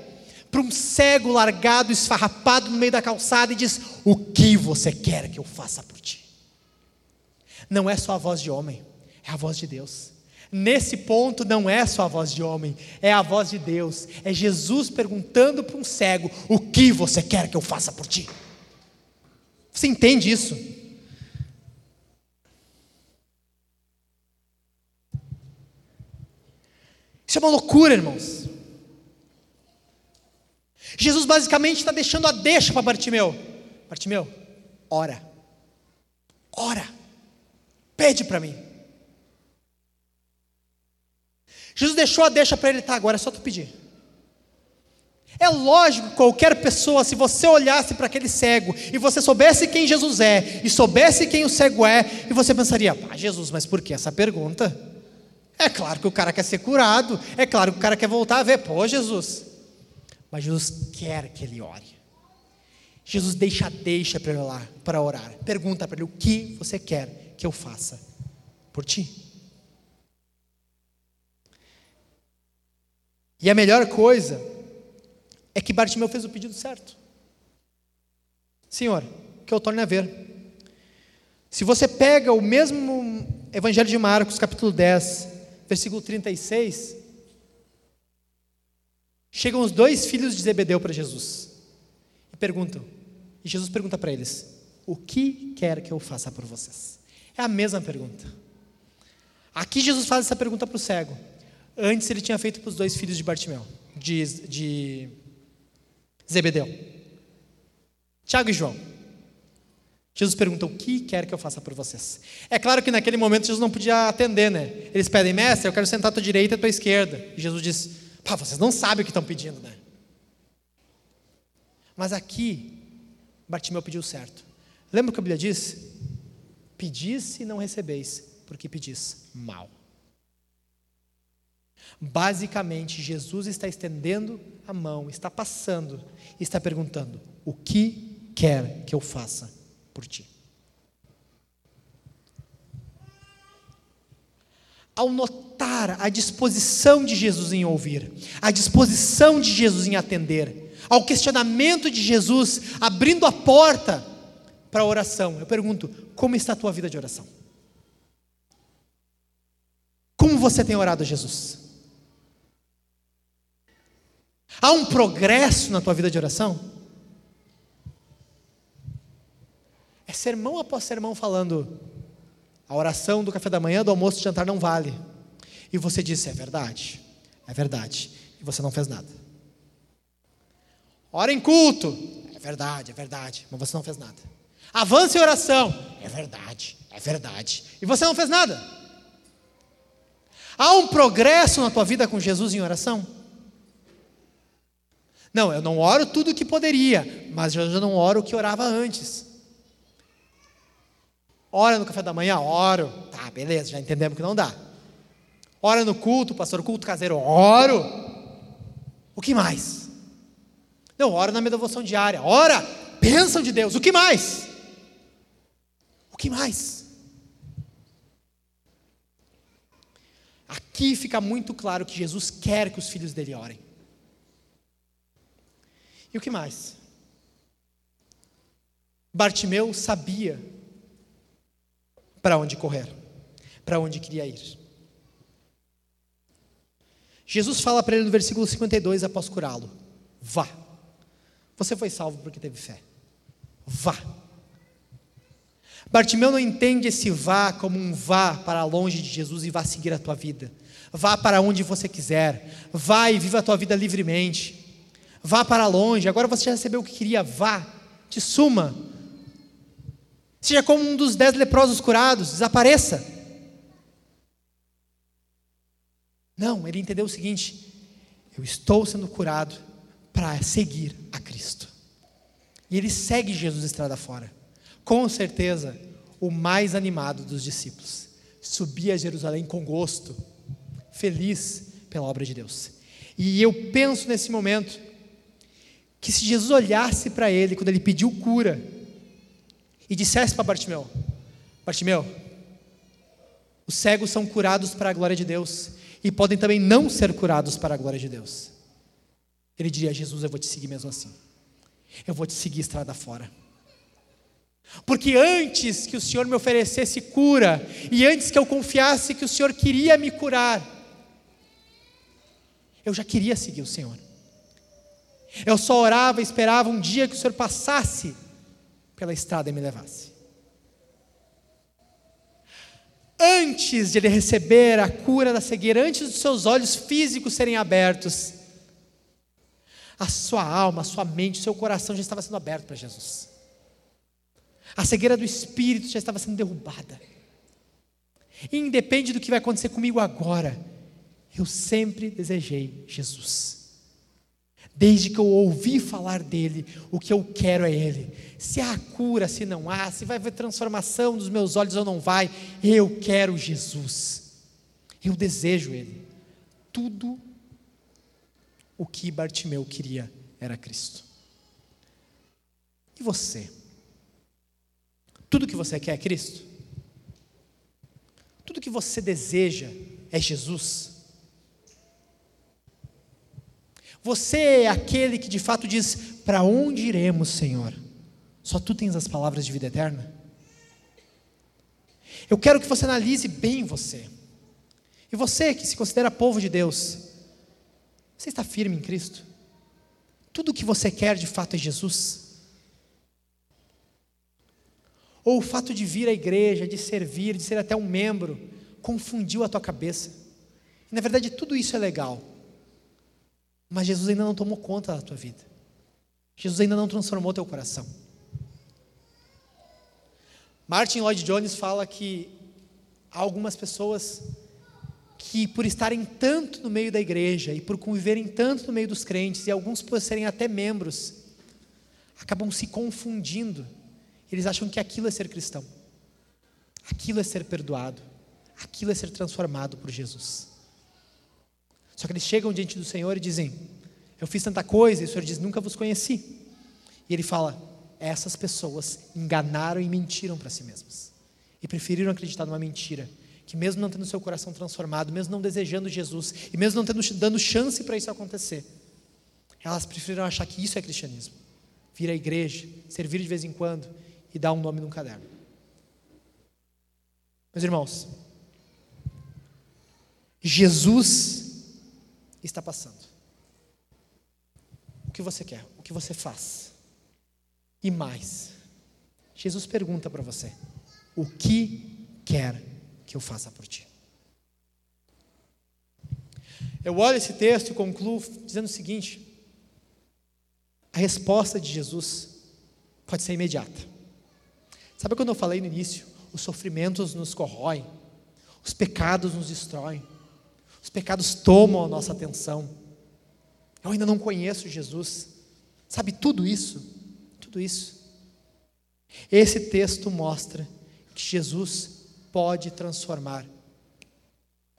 para um cego largado, esfarrapado no meio da calçada e diz: O que você quer que eu faça por ti? Não é só a voz de homem, é a voz de Deus. Nesse ponto não é só a voz de homem, é a voz de Deus. É Jesus perguntando para um cego: O que você quer que eu faça por ti? Você entende isso? Isso é uma loucura, irmãos. Jesus basicamente está deixando a deixa para Bartimeu. Bartimeu, ora. Ora. Pede para mim. Jesus deixou a deixa para ele, tá, agora é só tu pedir. É lógico, qualquer pessoa, se você olhasse para aquele cego e você soubesse quem Jesus é e soubesse quem o cego é, e você pensaria, ah, Jesus, mas por que essa pergunta? É claro que o cara quer ser curado, é claro que o cara quer voltar a ver, pô, Jesus. Mas Jesus quer que ele ore. Jesus deixa deixa para orar, para orar. Pergunta para ele o que você quer que eu faça por ti? E a melhor coisa é que Bartimeu fez o pedido certo. Senhor, que eu torne a ver. Se você pega o mesmo Evangelho de Marcos, capítulo 10, versículo 36, chegam os dois filhos de Zebedeu para Jesus e perguntam. E Jesus pergunta para eles: O que quer que eu faça por vocês? É a mesma pergunta. Aqui Jesus faz essa pergunta para o cego. Antes ele tinha feito para os dois filhos de Bartimeu, de, de Zebedeu, Tiago e João. Jesus pergunta: O que quer que eu faça por vocês? É claro que naquele momento Jesus não podia atender, né? Eles pedem, mestre, eu quero sentar à tua direita e à tua esquerda. E Jesus diz: Pá, vocês não sabem o que estão pedindo, né? Mas aqui, Bartimeu pediu certo. Lembra o que a Bíblia diz? Pedis e não recebeis, porque pedis mal. Basicamente, Jesus está estendendo a mão, está passando, está perguntando: O que quer que eu faça por ti. Ao notar a disposição de Jesus em ouvir, a disposição de Jesus em atender, ao questionamento de Jesus abrindo a porta para a oração, eu pergunto: como está a tua vida de oração? Como você tem orado a Jesus? Há um progresso na tua vida de oração? É sermão após sermão falando: a oração do café da manhã, do almoço, do jantar não vale. E você disse: é verdade, é verdade. E você não fez nada. Ora em culto, é verdade, é verdade. Mas você não fez nada. Avance em oração, é verdade, é verdade. E você não fez nada. Há um progresso na tua vida com Jesus em oração? Não, eu não oro tudo o que poderia, mas eu já não oro o que orava antes. Ora no café da manhã? Oro. Tá, beleza, já entendemos que não dá. Ora no culto, pastor, culto caseiro? Oro. O que mais? Não, ora na minha devoção diária. Ora, bênção de Deus. O que mais? Que mais? Aqui fica muito claro que Jesus quer que os filhos dele orem. E o que mais? Bartimeu sabia para onde correr, para onde queria ir. Jesus fala para ele no versículo 52 após curá-lo: Vá. Você foi salvo porque teve fé. Vá. Bartimeu não entende esse vá como um vá para longe de Jesus e vá seguir a tua vida. Vá para onde você quiser. Vá e viva a tua vida livremente. Vá para longe. Agora você já recebeu o que queria. Vá. Te suma. Seja como um dos dez leprosos curados, desapareça. Não, ele entendeu o seguinte: eu estou sendo curado para seguir a Cristo. E ele segue Jesus estrada fora. Com certeza, o mais animado dos discípulos. Subia a Jerusalém com gosto, feliz pela obra de Deus. E eu penso nesse momento que se Jesus olhasse para ele quando ele pediu cura, e dissesse para Bartimeu: Bartimeu, os cegos são curados para a glória de Deus e podem também não ser curados para a glória de Deus. Ele diria: Jesus, eu vou te seguir mesmo assim. Eu vou te seguir estrada fora. Porque antes que o Senhor me oferecesse cura, e antes que eu confiasse que o Senhor queria me curar, eu já queria seguir o Senhor. Eu só orava e esperava um dia que o Senhor passasse pela estrada e me levasse. Antes de ele receber a cura da cegueira, antes dos seus olhos físicos serem abertos, a sua alma, a sua mente, o seu coração já estava sendo aberto para Jesus. A cegueira do espírito já estava sendo derrubada. Independe do que vai acontecer comigo agora, eu sempre desejei Jesus. Desde que eu ouvi falar dele, o que eu quero é ele. Se há cura, se não há, se vai haver transformação dos meus olhos ou não vai, eu quero Jesus. Eu desejo ele. Tudo o que Bartimeu queria era Cristo. E você? Tudo que você quer é Cristo? Tudo que você deseja é Jesus? Você é aquele que de fato diz: Para onde iremos, Senhor? Só tu tens as palavras de vida eterna? Eu quero que você analise bem você. E você que se considera povo de Deus, Você está firme em Cristo? Tudo o que você quer de fato é Jesus? Ou o fato de vir à igreja, de servir, de ser até um membro, confundiu a tua cabeça? Na verdade, tudo isso é legal. Mas Jesus ainda não tomou conta da tua vida. Jesus ainda não transformou teu coração. Martin Lloyd Jones fala que há algumas pessoas que, por estarem tanto no meio da igreja e por conviverem tanto no meio dos crentes, e alguns por serem até membros, acabam se confundindo. Eles acham que aquilo é ser cristão, aquilo é ser perdoado, aquilo é ser transformado por Jesus. Só que eles chegam diante do Senhor e dizem: Eu fiz tanta coisa, e o Senhor diz: Nunca vos conheci. E ele fala: Essas pessoas enganaram e mentiram para si mesmas, e preferiram acreditar numa mentira, que mesmo não tendo seu coração transformado, mesmo não desejando Jesus, e mesmo não tendo, dando chance para isso acontecer, elas preferiram achar que isso é cristianismo. Vir à igreja, servir de vez em quando e dar um nome num caderno. Meus irmãos, Jesus está passando. O que você quer? O que você faz? E mais, Jesus pergunta para você: o que quer que eu faça por ti? Eu olho esse texto e concluo dizendo o seguinte: a resposta de Jesus pode ser imediata. Sabe quando eu falei no início? Os sofrimentos nos corroem, os pecados nos destroem. Os pecados tomam a nossa atenção. Eu ainda não conheço Jesus. Sabe tudo isso? Tudo isso. Esse texto mostra que Jesus pode transformar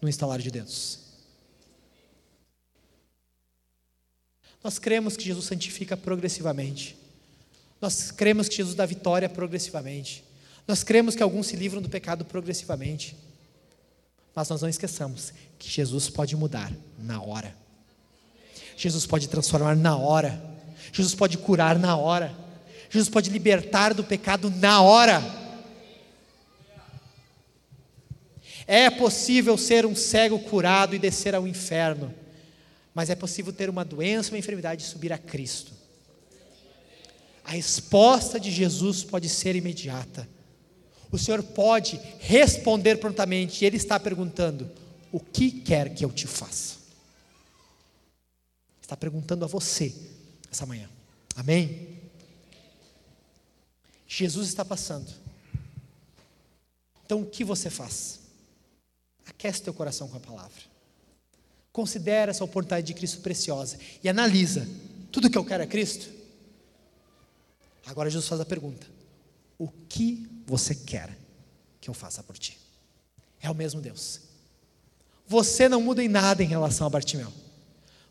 no instalar de dedos. Nós cremos que Jesus santifica progressivamente. Nós cremos que Jesus dá vitória progressivamente. Nós cremos que alguns se livram do pecado progressivamente. Mas nós não esqueçamos que Jesus pode mudar na hora. Jesus pode transformar na hora. Jesus pode curar na hora. Jesus pode libertar do pecado na hora. É possível ser um cego curado e descer ao inferno, mas é possível ter uma doença, uma enfermidade e subir a Cristo. A resposta de Jesus pode ser imediata. O Senhor pode responder prontamente, Ele está perguntando: O que quer que eu te faça? Está perguntando a você essa manhã. Amém? Jesus está passando. Então o que você faz? Aquece teu coração com a palavra. Considera essa oportunidade de Cristo preciosa e analisa. Tudo que eu quero é Cristo? Agora Jesus faz a pergunta: O que você quer que eu faça por ti? É o mesmo Deus. Você não muda em nada em relação a Bartimeu.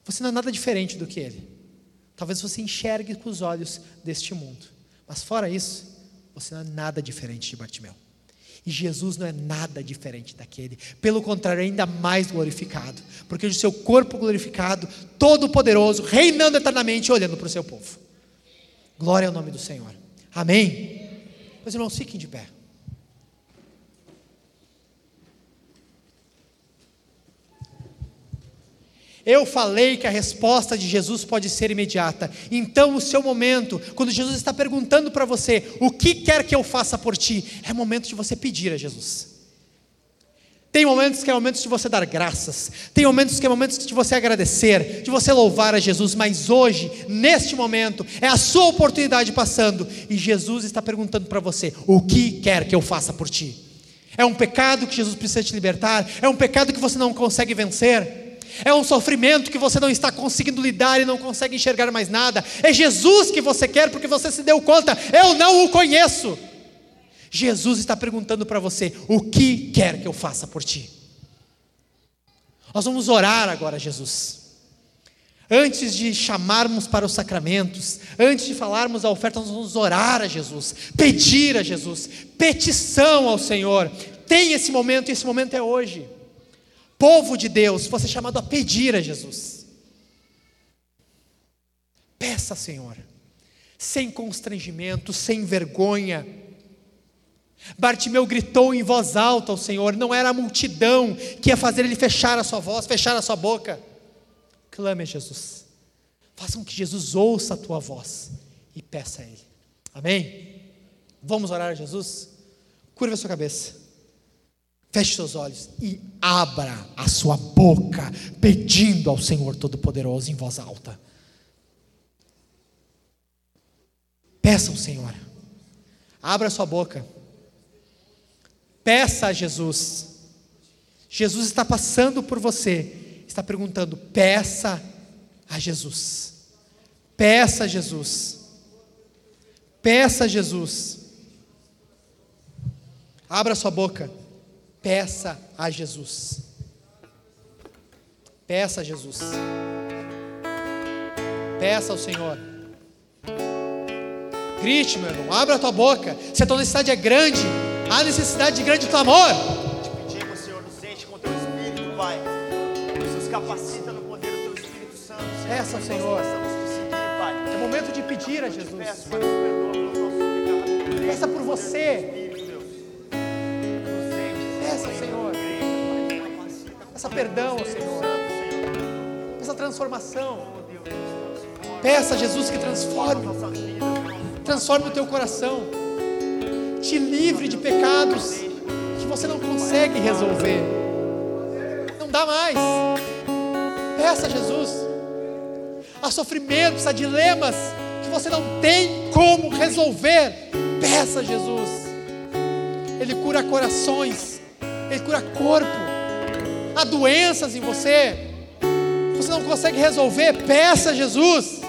Você não é nada diferente do que ele. Talvez você enxergue com os olhos deste mundo. Mas fora isso, você não é nada diferente de Bartimeu. E Jesus não é nada diferente daquele. Pelo contrário, é ainda mais glorificado. Porque o seu corpo glorificado, todo-poderoso, reinando eternamente, olhando para o seu povo. Glória ao nome do Senhor. Amém. Meus irmãos, fiquem de pé. Eu falei que a resposta de Jesus pode ser imediata. Então, o seu momento, quando Jesus está perguntando para você, o que quer que eu faça por ti, é momento de você pedir a Jesus. Tem momentos que é momentos de você dar graças, tem momentos que é momentos de você agradecer, de você louvar a Jesus, mas hoje, neste momento, é a sua oportunidade passando e Jesus está perguntando para você: o que quer que eu faça por ti? É um pecado que Jesus precisa te libertar? É um pecado que você não consegue vencer? É um sofrimento que você não está conseguindo lidar e não consegue enxergar mais nada. É Jesus que você quer porque você se deu conta, eu não o conheço. Jesus está perguntando para você: o que quer que eu faça por ti? Nós vamos orar agora, Jesus. Antes de chamarmos para os sacramentos, antes de falarmos a oferta, nós vamos orar a Jesus, pedir a Jesus, petição ao Senhor. Tem esse momento e esse momento é hoje povo de Deus, você é chamado a pedir a Jesus. Peça, Senhor, sem constrangimento, sem vergonha. Bartimeu gritou em voz alta ao Senhor, não era a multidão que ia fazer ele fechar a sua voz, fechar a sua boca. Clame a Jesus. Faça com que Jesus ouça a tua voz e peça a Ele. Amém? Vamos orar a Jesus? Curva a sua cabeça. Feche seus olhos e abra a sua boca, pedindo ao Senhor Todo-Poderoso em voz alta. Peça ao Senhor. Abra a sua boca. Peça a Jesus. Jesus está passando por você, está perguntando: peça a Jesus. Peça a Jesus. Peça a Jesus. Abra sua boca. Peça a Jesus. Peça a Jesus. Peça ao Senhor. Grite, meu irmão. Abra a tua boca. Se a tua necessidade é grande, há necessidade de grande clamor. Te pedimos, Senhor, nos enche com teu Espírito, Pai. Nos capacita no poder do teu Espírito Santo, Senhor. Nós Senhor. seguir, Pai. É momento de pedir a Peço, Jesus. Pai, nossos pecados. Peça por você. Peça Senhor. Pai, Peça perdão Senhor. Peça transformação. Oh. Peça a Jesus que transforme. Transforme o teu coração. Te livre de pecados que você não consegue resolver. Não dá mais. Peça a Jesus. Há sofrimentos, há dilemas que você não tem como resolver. Peça a Jesus. Ele cura corações. Ele cura corpo. Há doenças em você. Você não consegue resolver. Peça a Jesus.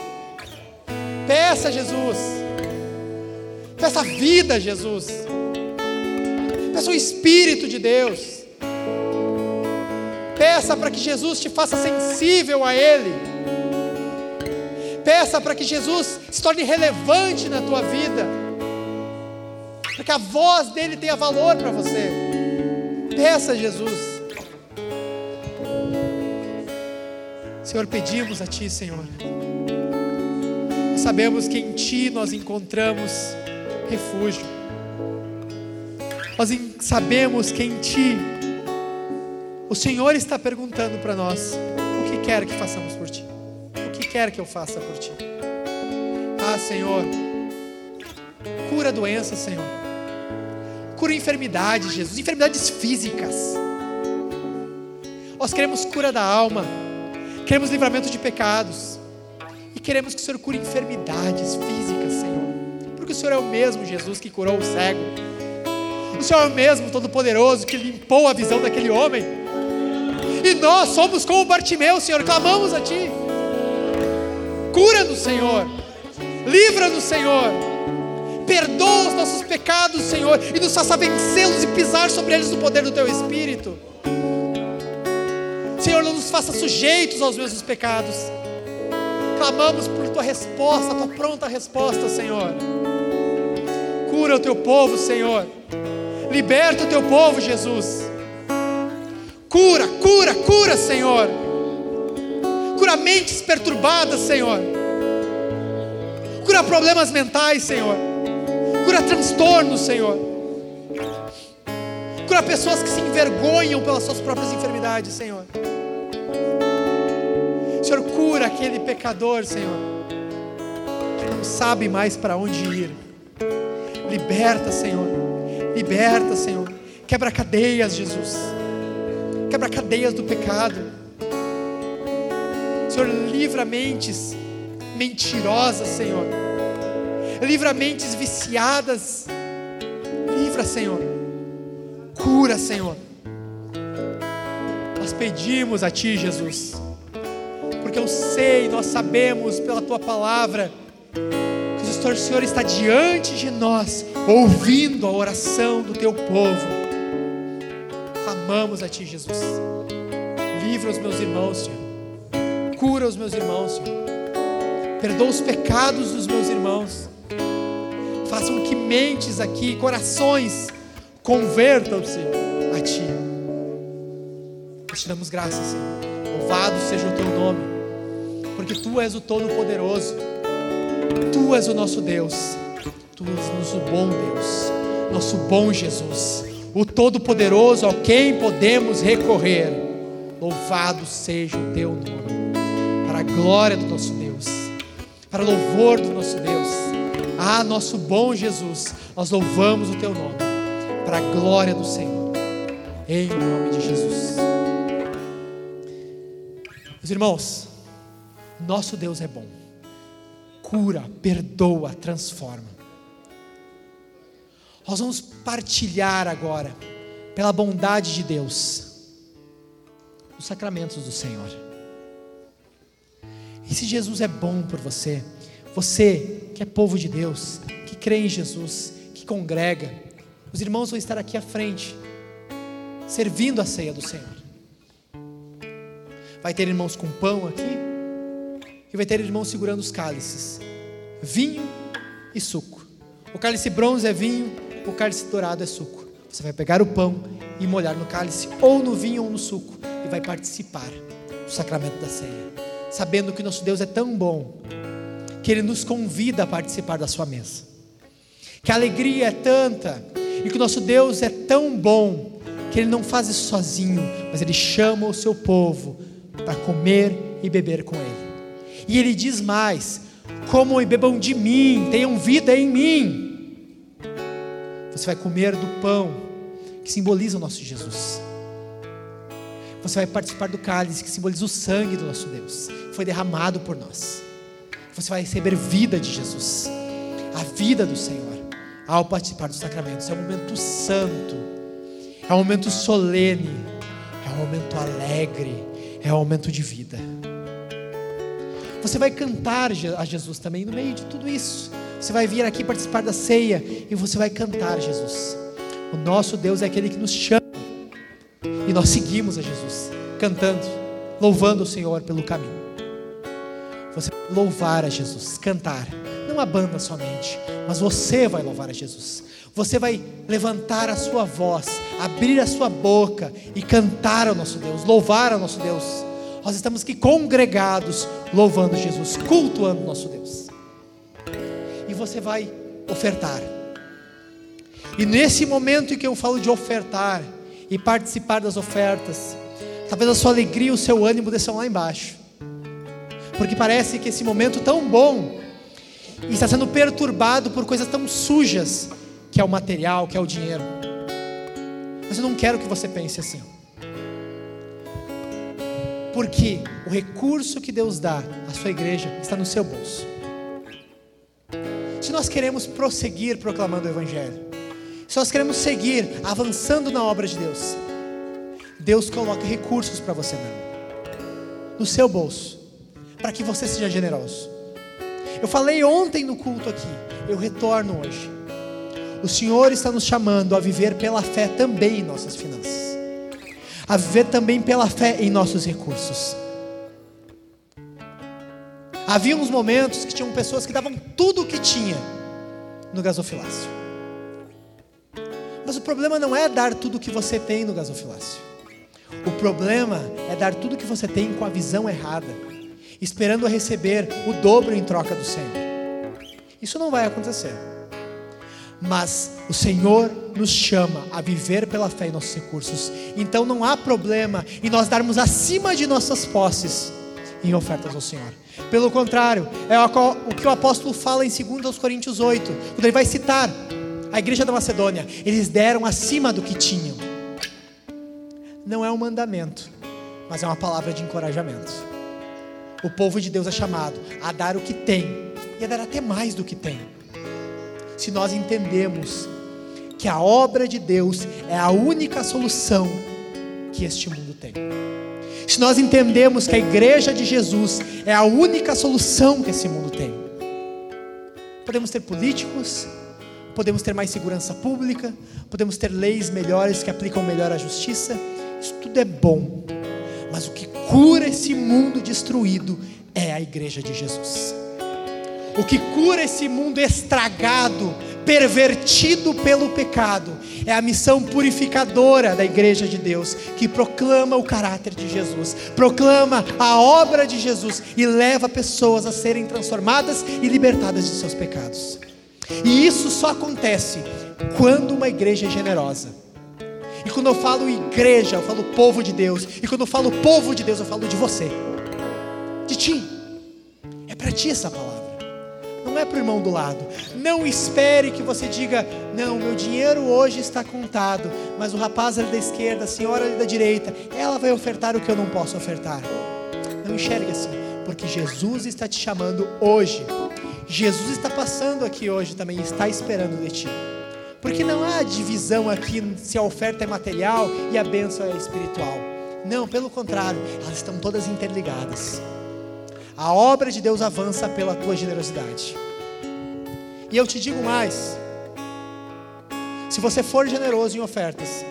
Peça a Jesus. Peça vida Jesus. Peça o Espírito de Deus. Peça para que Jesus te faça sensível a Ele. Peça para que Jesus se torne relevante na tua vida. Para que a voz dele tenha valor para você. Peça Jesus. Senhor, pedimos a Ti, Senhor. Sabemos que em Ti nós encontramos refúgio. Nós em- sabemos que em Ti o Senhor está perguntando para nós: o que quer que façamos por Ti? O que quer que eu faça por Ti? Ah, Senhor, cura doenças, Senhor. Cura enfermidades, Jesus, enfermidades físicas. Nós queremos cura da alma, queremos livramento de pecados e queremos que o Senhor cure enfermidades físicas. Porque o Senhor é o mesmo Jesus que curou o cego. O Senhor é o mesmo Todo-Poderoso que limpou a visão daquele homem. E nós somos como Bartimeu, Senhor, clamamos a Ti. Cura-nos, Senhor. Livra-nos, Senhor. Perdoa os nossos pecados, Senhor, e nos faça vencê-los e pisar sobre eles no poder do Teu Espírito. Senhor, não nos faça sujeitos aos mesmos pecados. Clamamos por Tua resposta, Tua pronta resposta, Senhor. Cura o Teu povo, Senhor. Liberta o Teu povo, Jesus. Cura, cura, cura, Senhor. Cura mentes perturbadas, Senhor. Cura problemas mentais, Senhor. Cura transtornos, Senhor. Cura pessoas que se envergonham pelas suas próprias enfermidades, Senhor. Senhor, cura aquele pecador, Senhor, que não sabe mais para onde ir. Liberta, Senhor. Liberta, Senhor. Quebra cadeias, Jesus. Quebra cadeias do pecado. Senhor, livra mentes mentirosas, Senhor. Livra mentes viciadas. Livra, Senhor. Cura, Senhor. Nós pedimos a Ti, Jesus. Porque eu sei, nós sabemos pela Tua palavra que o Senhor está diante de nós, ouvindo a oração do Teu povo. Clamamos a Ti, Jesus. Livra os meus irmãos, Senhor. Cura os meus irmãos, Senhor. Perdoa os pecados dos meus irmãos. Façam que mentes aqui, corações, convertam-se a Ti. Te damos graças, Senhor. Louvado seja o Teu nome, porque Tu és o Todo-Poderoso. Tu és o nosso Deus. Tu és nosso bom Deus, nosso bom Jesus, o Todo-Poderoso ao quem podemos recorrer. Louvado seja o Teu nome. para a glória do nosso Deus, para louvor do nosso Deus. Ah, nosso bom Jesus, nós louvamos o teu nome, para a glória do Senhor, em nome de Jesus. Meus irmãos, nosso Deus é bom, cura, perdoa, transforma. Nós vamos partilhar agora, pela bondade de Deus, os sacramentos do Senhor. E se Jesus é bom por você, você que é povo de Deus, que crê em Jesus, que congrega, os irmãos vão estar aqui à frente, servindo a ceia do Senhor. Vai ter irmãos com pão aqui, e vai ter irmãos segurando os cálices, vinho e suco. O cálice bronze é vinho, o cálice dourado é suco. Você vai pegar o pão e molhar no cálice, ou no vinho ou no suco, e vai participar do sacramento da ceia, sabendo que nosso Deus é tão bom, que Ele nos convida a participar da Sua mesa, que a alegria é tanta, e que o nosso Deus é tão bom, que Ele não faz isso sozinho, mas Ele chama o seu povo para comer e beber com Ele. E Ele diz mais: comam e bebam de mim, tenham vida em mim. Você vai comer do pão que simboliza o nosso Jesus. Você vai participar do cálice que simboliza o sangue do nosso Deus, que foi derramado por nós. Você vai receber vida de Jesus, a vida do Senhor, ao participar dos sacramentos. É um momento santo, é um momento solene, é um momento alegre, é um momento de vida. Você vai cantar a Jesus também no meio de tudo isso. Você vai vir aqui participar da ceia e você vai cantar Jesus. O nosso Deus é aquele que nos chama e nós seguimos a Jesus, cantando, louvando o Senhor pelo caminho. Você vai louvar a Jesus, cantar, não a banda somente, mas você vai louvar a Jesus. Você vai levantar a sua voz, abrir a sua boca e cantar ao nosso Deus, louvar ao nosso Deus. Nós estamos aqui congregados, louvando Jesus, cultuando nosso Deus você vai ofertar. E nesse momento em que eu falo de ofertar e participar das ofertas, talvez a sua alegria, o seu ânimo desçam lá embaixo. Porque parece que esse momento tão bom está sendo perturbado por coisas tão sujas, que é o material, que é o dinheiro. Mas eu não quero que você pense assim. Porque o recurso que Deus dá à sua igreja está no seu bolso se nós queremos prosseguir proclamando o Evangelho, se nós queremos seguir avançando na obra de Deus, Deus coloca recursos para você, meu no seu bolso, para que você seja generoso. Eu falei ontem no culto aqui, eu retorno hoje. O Senhor está nos chamando a viver pela fé também em nossas finanças, a viver também pela fé em nossos recursos. Havia uns momentos que tinham pessoas que davam tudo o que tinha no gasofilácio. Mas o problema não é dar tudo o que você tem no gasofilácio. O problema é dar tudo o que você tem com a visão errada, esperando receber o dobro em troca do Senhor. Isso não vai acontecer. Mas o Senhor nos chama a viver pela fé em nossos recursos. Então não há problema em nós darmos acima de nossas posses em ofertas ao Senhor. Pelo contrário, é o que o apóstolo fala em 2 Coríntios 8, quando ele vai citar a igreja da Macedônia. Eles deram acima do que tinham. Não é um mandamento, mas é uma palavra de encorajamento. O povo de Deus é chamado a dar o que tem e a dar até mais do que tem. Se nós entendemos que a obra de Deus é a única solução que este mundo tem. Se nós entendemos que a igreja de Jesus é a única solução que esse mundo tem. Podemos ter políticos, podemos ter mais segurança pública, podemos ter leis melhores que aplicam melhor a justiça, isso tudo é bom. Mas o que cura esse mundo destruído é a igreja de Jesus. O que cura esse mundo estragado pervertido pelo pecado. É a missão purificadora da igreja de Deus, que proclama o caráter de Jesus, proclama a obra de Jesus e leva pessoas a serem transformadas e libertadas de seus pecados. E isso só acontece quando uma igreja é generosa. E quando eu falo igreja, eu falo povo de Deus. E quando eu falo povo de Deus, eu falo de você. de ti. É para ti essa palavra. Não é para o irmão do lado. Não espere que você diga: Não, meu dinheiro hoje está contado. Mas o rapaz ali da esquerda, a senhora ali da direita, ela vai ofertar o que eu não posso ofertar. Não enxergue assim, porque Jesus está te chamando hoje. Jesus está passando aqui hoje também, está esperando de ti. Porque não há divisão aqui se a oferta é material e a bênção é espiritual. Não, pelo contrário, elas estão todas interligadas. A obra de Deus avança pela tua generosidade. E eu te digo mais: se você for generoso em ofertas,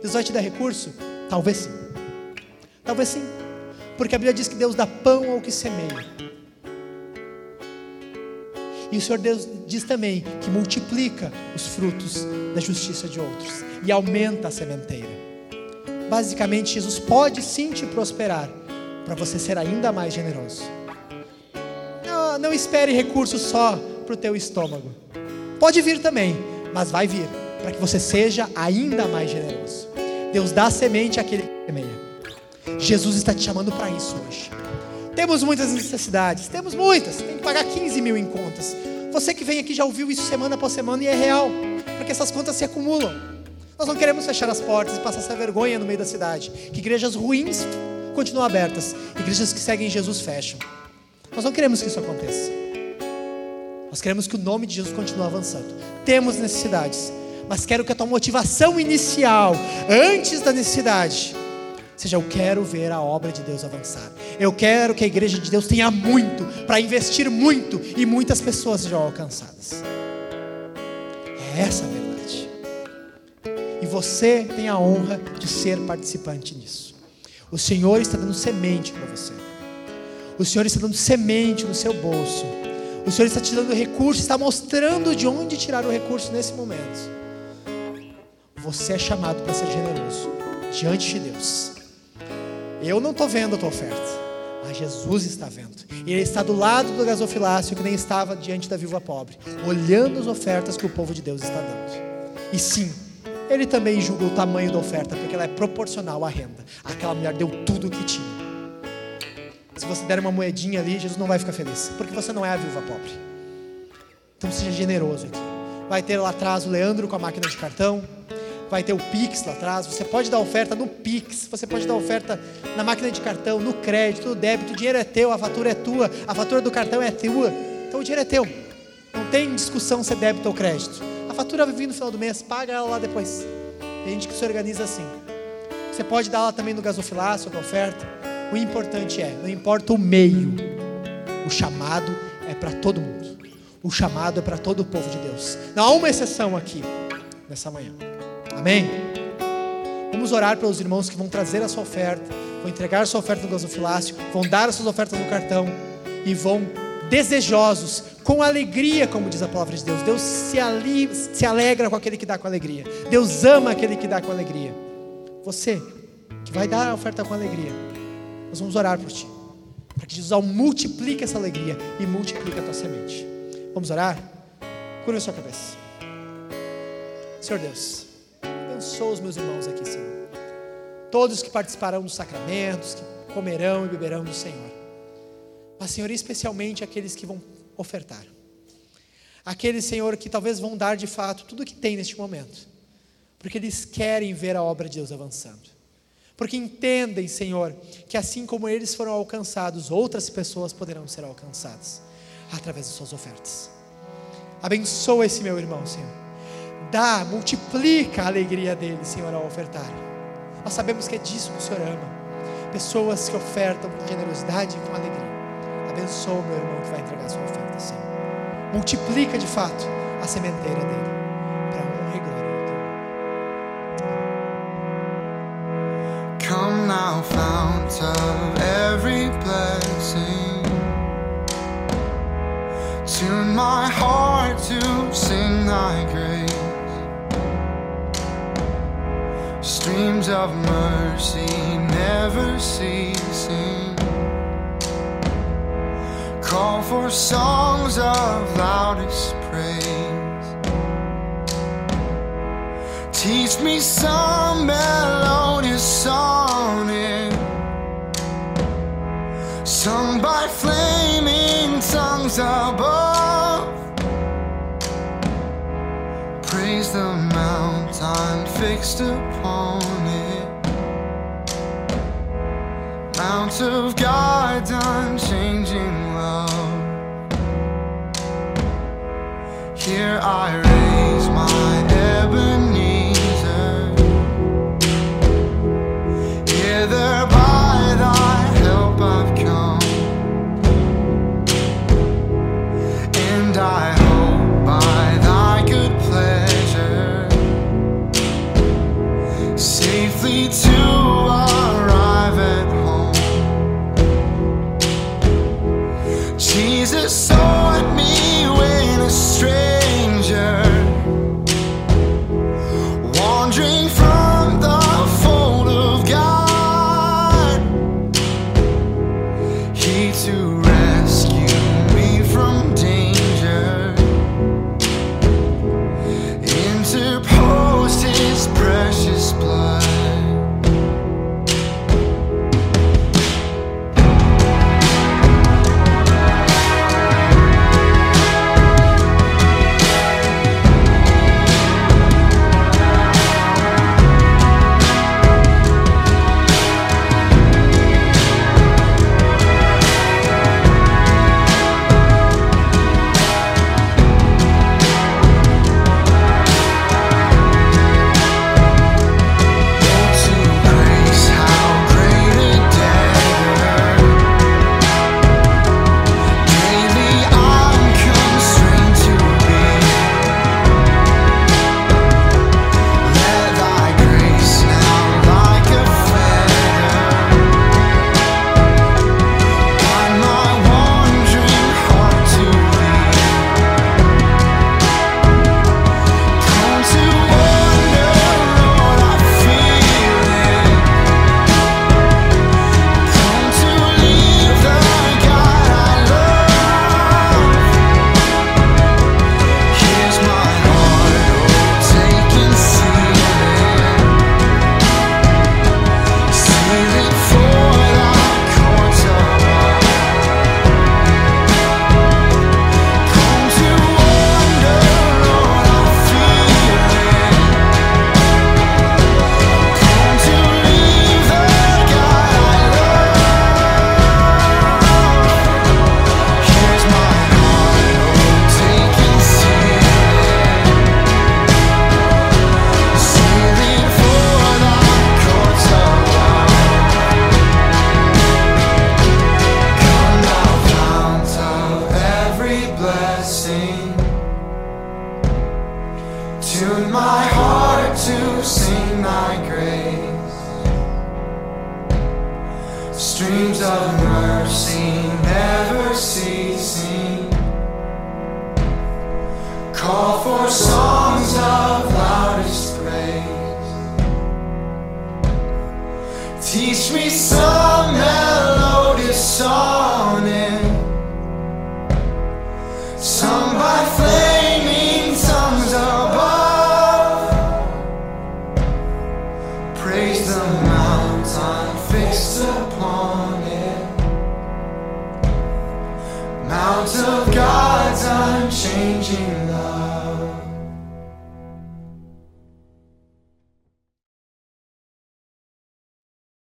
Deus vai te dar recurso? Talvez sim. Talvez sim. Porque a Bíblia diz que Deus dá pão ao que semeia. E o Senhor Deus diz também que multiplica os frutos da justiça de outros e aumenta a sementeira. Basicamente, Jesus pode sim te prosperar para você ser ainda mais generoso. Não, não espere recursos só para o teu estômago. Pode vir também, mas vai vir para que você seja ainda mais generoso. Deus dá semente àquele que semeia. Jesus está te chamando para isso hoje. Temos muitas necessidades, temos muitas, tem que pagar 15 mil em contas. Você que vem aqui já ouviu isso semana após semana e é real, porque essas contas se acumulam. Nós não queremos fechar as portas e passar essa vergonha no meio da cidade. Que igrejas ruins continuam abertas, igrejas que seguem Jesus fecham. Nós não queremos que isso aconteça. Nós queremos que o nome de Jesus continue avançando. Temos necessidades, mas quero que a tua motivação inicial, antes da necessidade, seja eu quero ver a obra de Deus avançar. Eu quero que a igreja de Deus tenha muito para investir muito e muitas pessoas sejam alcançadas. É essa a verdade. E você tem a honra de ser participante nisso. O Senhor está dando semente para você. O Senhor está dando semente no seu bolso. O Senhor está te dando recurso, está mostrando de onde tirar o recurso nesse momento. Você é chamado para ser generoso diante de Deus. Eu não estou vendo a tua oferta, mas Jesus está vendo. Ele está do lado do gasofilácio que nem estava diante da viúva pobre, olhando as ofertas que o povo de Deus está dando. E sim, Ele também julga o tamanho da oferta, porque ela é proporcional à renda. Aquela mulher deu tudo o que tinha. Se você der uma moedinha ali, Jesus não vai ficar feliz, porque você não é a viúva pobre. Então seja generoso aqui. Vai ter lá atrás o Leandro com a máquina de cartão vai ter o Pix lá atrás. Você pode dar oferta no Pix, você pode dar oferta na máquina de cartão, no crédito, no débito. O dinheiro é teu, a fatura é tua, a fatura do cartão é tua. Então o dinheiro é teu. Não tem discussão se é débito ou crédito. A fatura vai vir no final do mês, paga ela lá depois. Tem gente que se organiza assim. Você pode dar lá também no gasofilácio, da oferta. O importante é, não importa o meio, o chamado é para todo mundo. O chamado é para todo o povo de Deus. Não há uma exceção aqui nessa manhã. Amém? Vamos orar pelos irmãos que vão trazer a sua oferta, vão entregar a sua oferta no gasofilácio, vão dar as suas ofertas no cartão e vão desejosos, com alegria, como diz a palavra de Deus. Deus se, ali, se alegra com aquele que dá com alegria. Deus ama aquele que dá com alegria. Você que vai dar a oferta com alegria, nós vamos orar por ti, para que Jesus multiplique essa alegria e multiplique a tua semente. Vamos orar? Curva a sua cabeça. Senhor Deus abençoa os meus irmãos aqui, Senhor. Todos que participarão dos sacramentos, que comerão e beberão do Senhor. Mas, Senhor, especialmente aqueles que vão ofertar. Aqueles, Senhor, que talvez vão dar de fato tudo o que tem neste momento. Porque eles querem ver a obra de Deus avançando. Porque entendem, Senhor, que assim como eles foram alcançados, outras pessoas poderão ser alcançadas através de suas ofertas. Abençoa esse meu irmão, Senhor dá, multiplica a alegria dele, Senhor, ao ofertar. Nós sabemos que é disso que o Senhor ama. Pessoas que ofertam com generosidade e com alegria. Abençoa o meu irmão que vai entregar sua oferta, Senhor. Multiplica de fato a sementeira dele. Now, fount of every blessing. Tune my heart to sing thy grace. streams of mercy never ceasing. Call for songs of loudest praise. Teach me some melodious sonnet sung by flaming tongues above. Praise the mountain fixed upon it, Mount of God's unchanging love. Here I raise my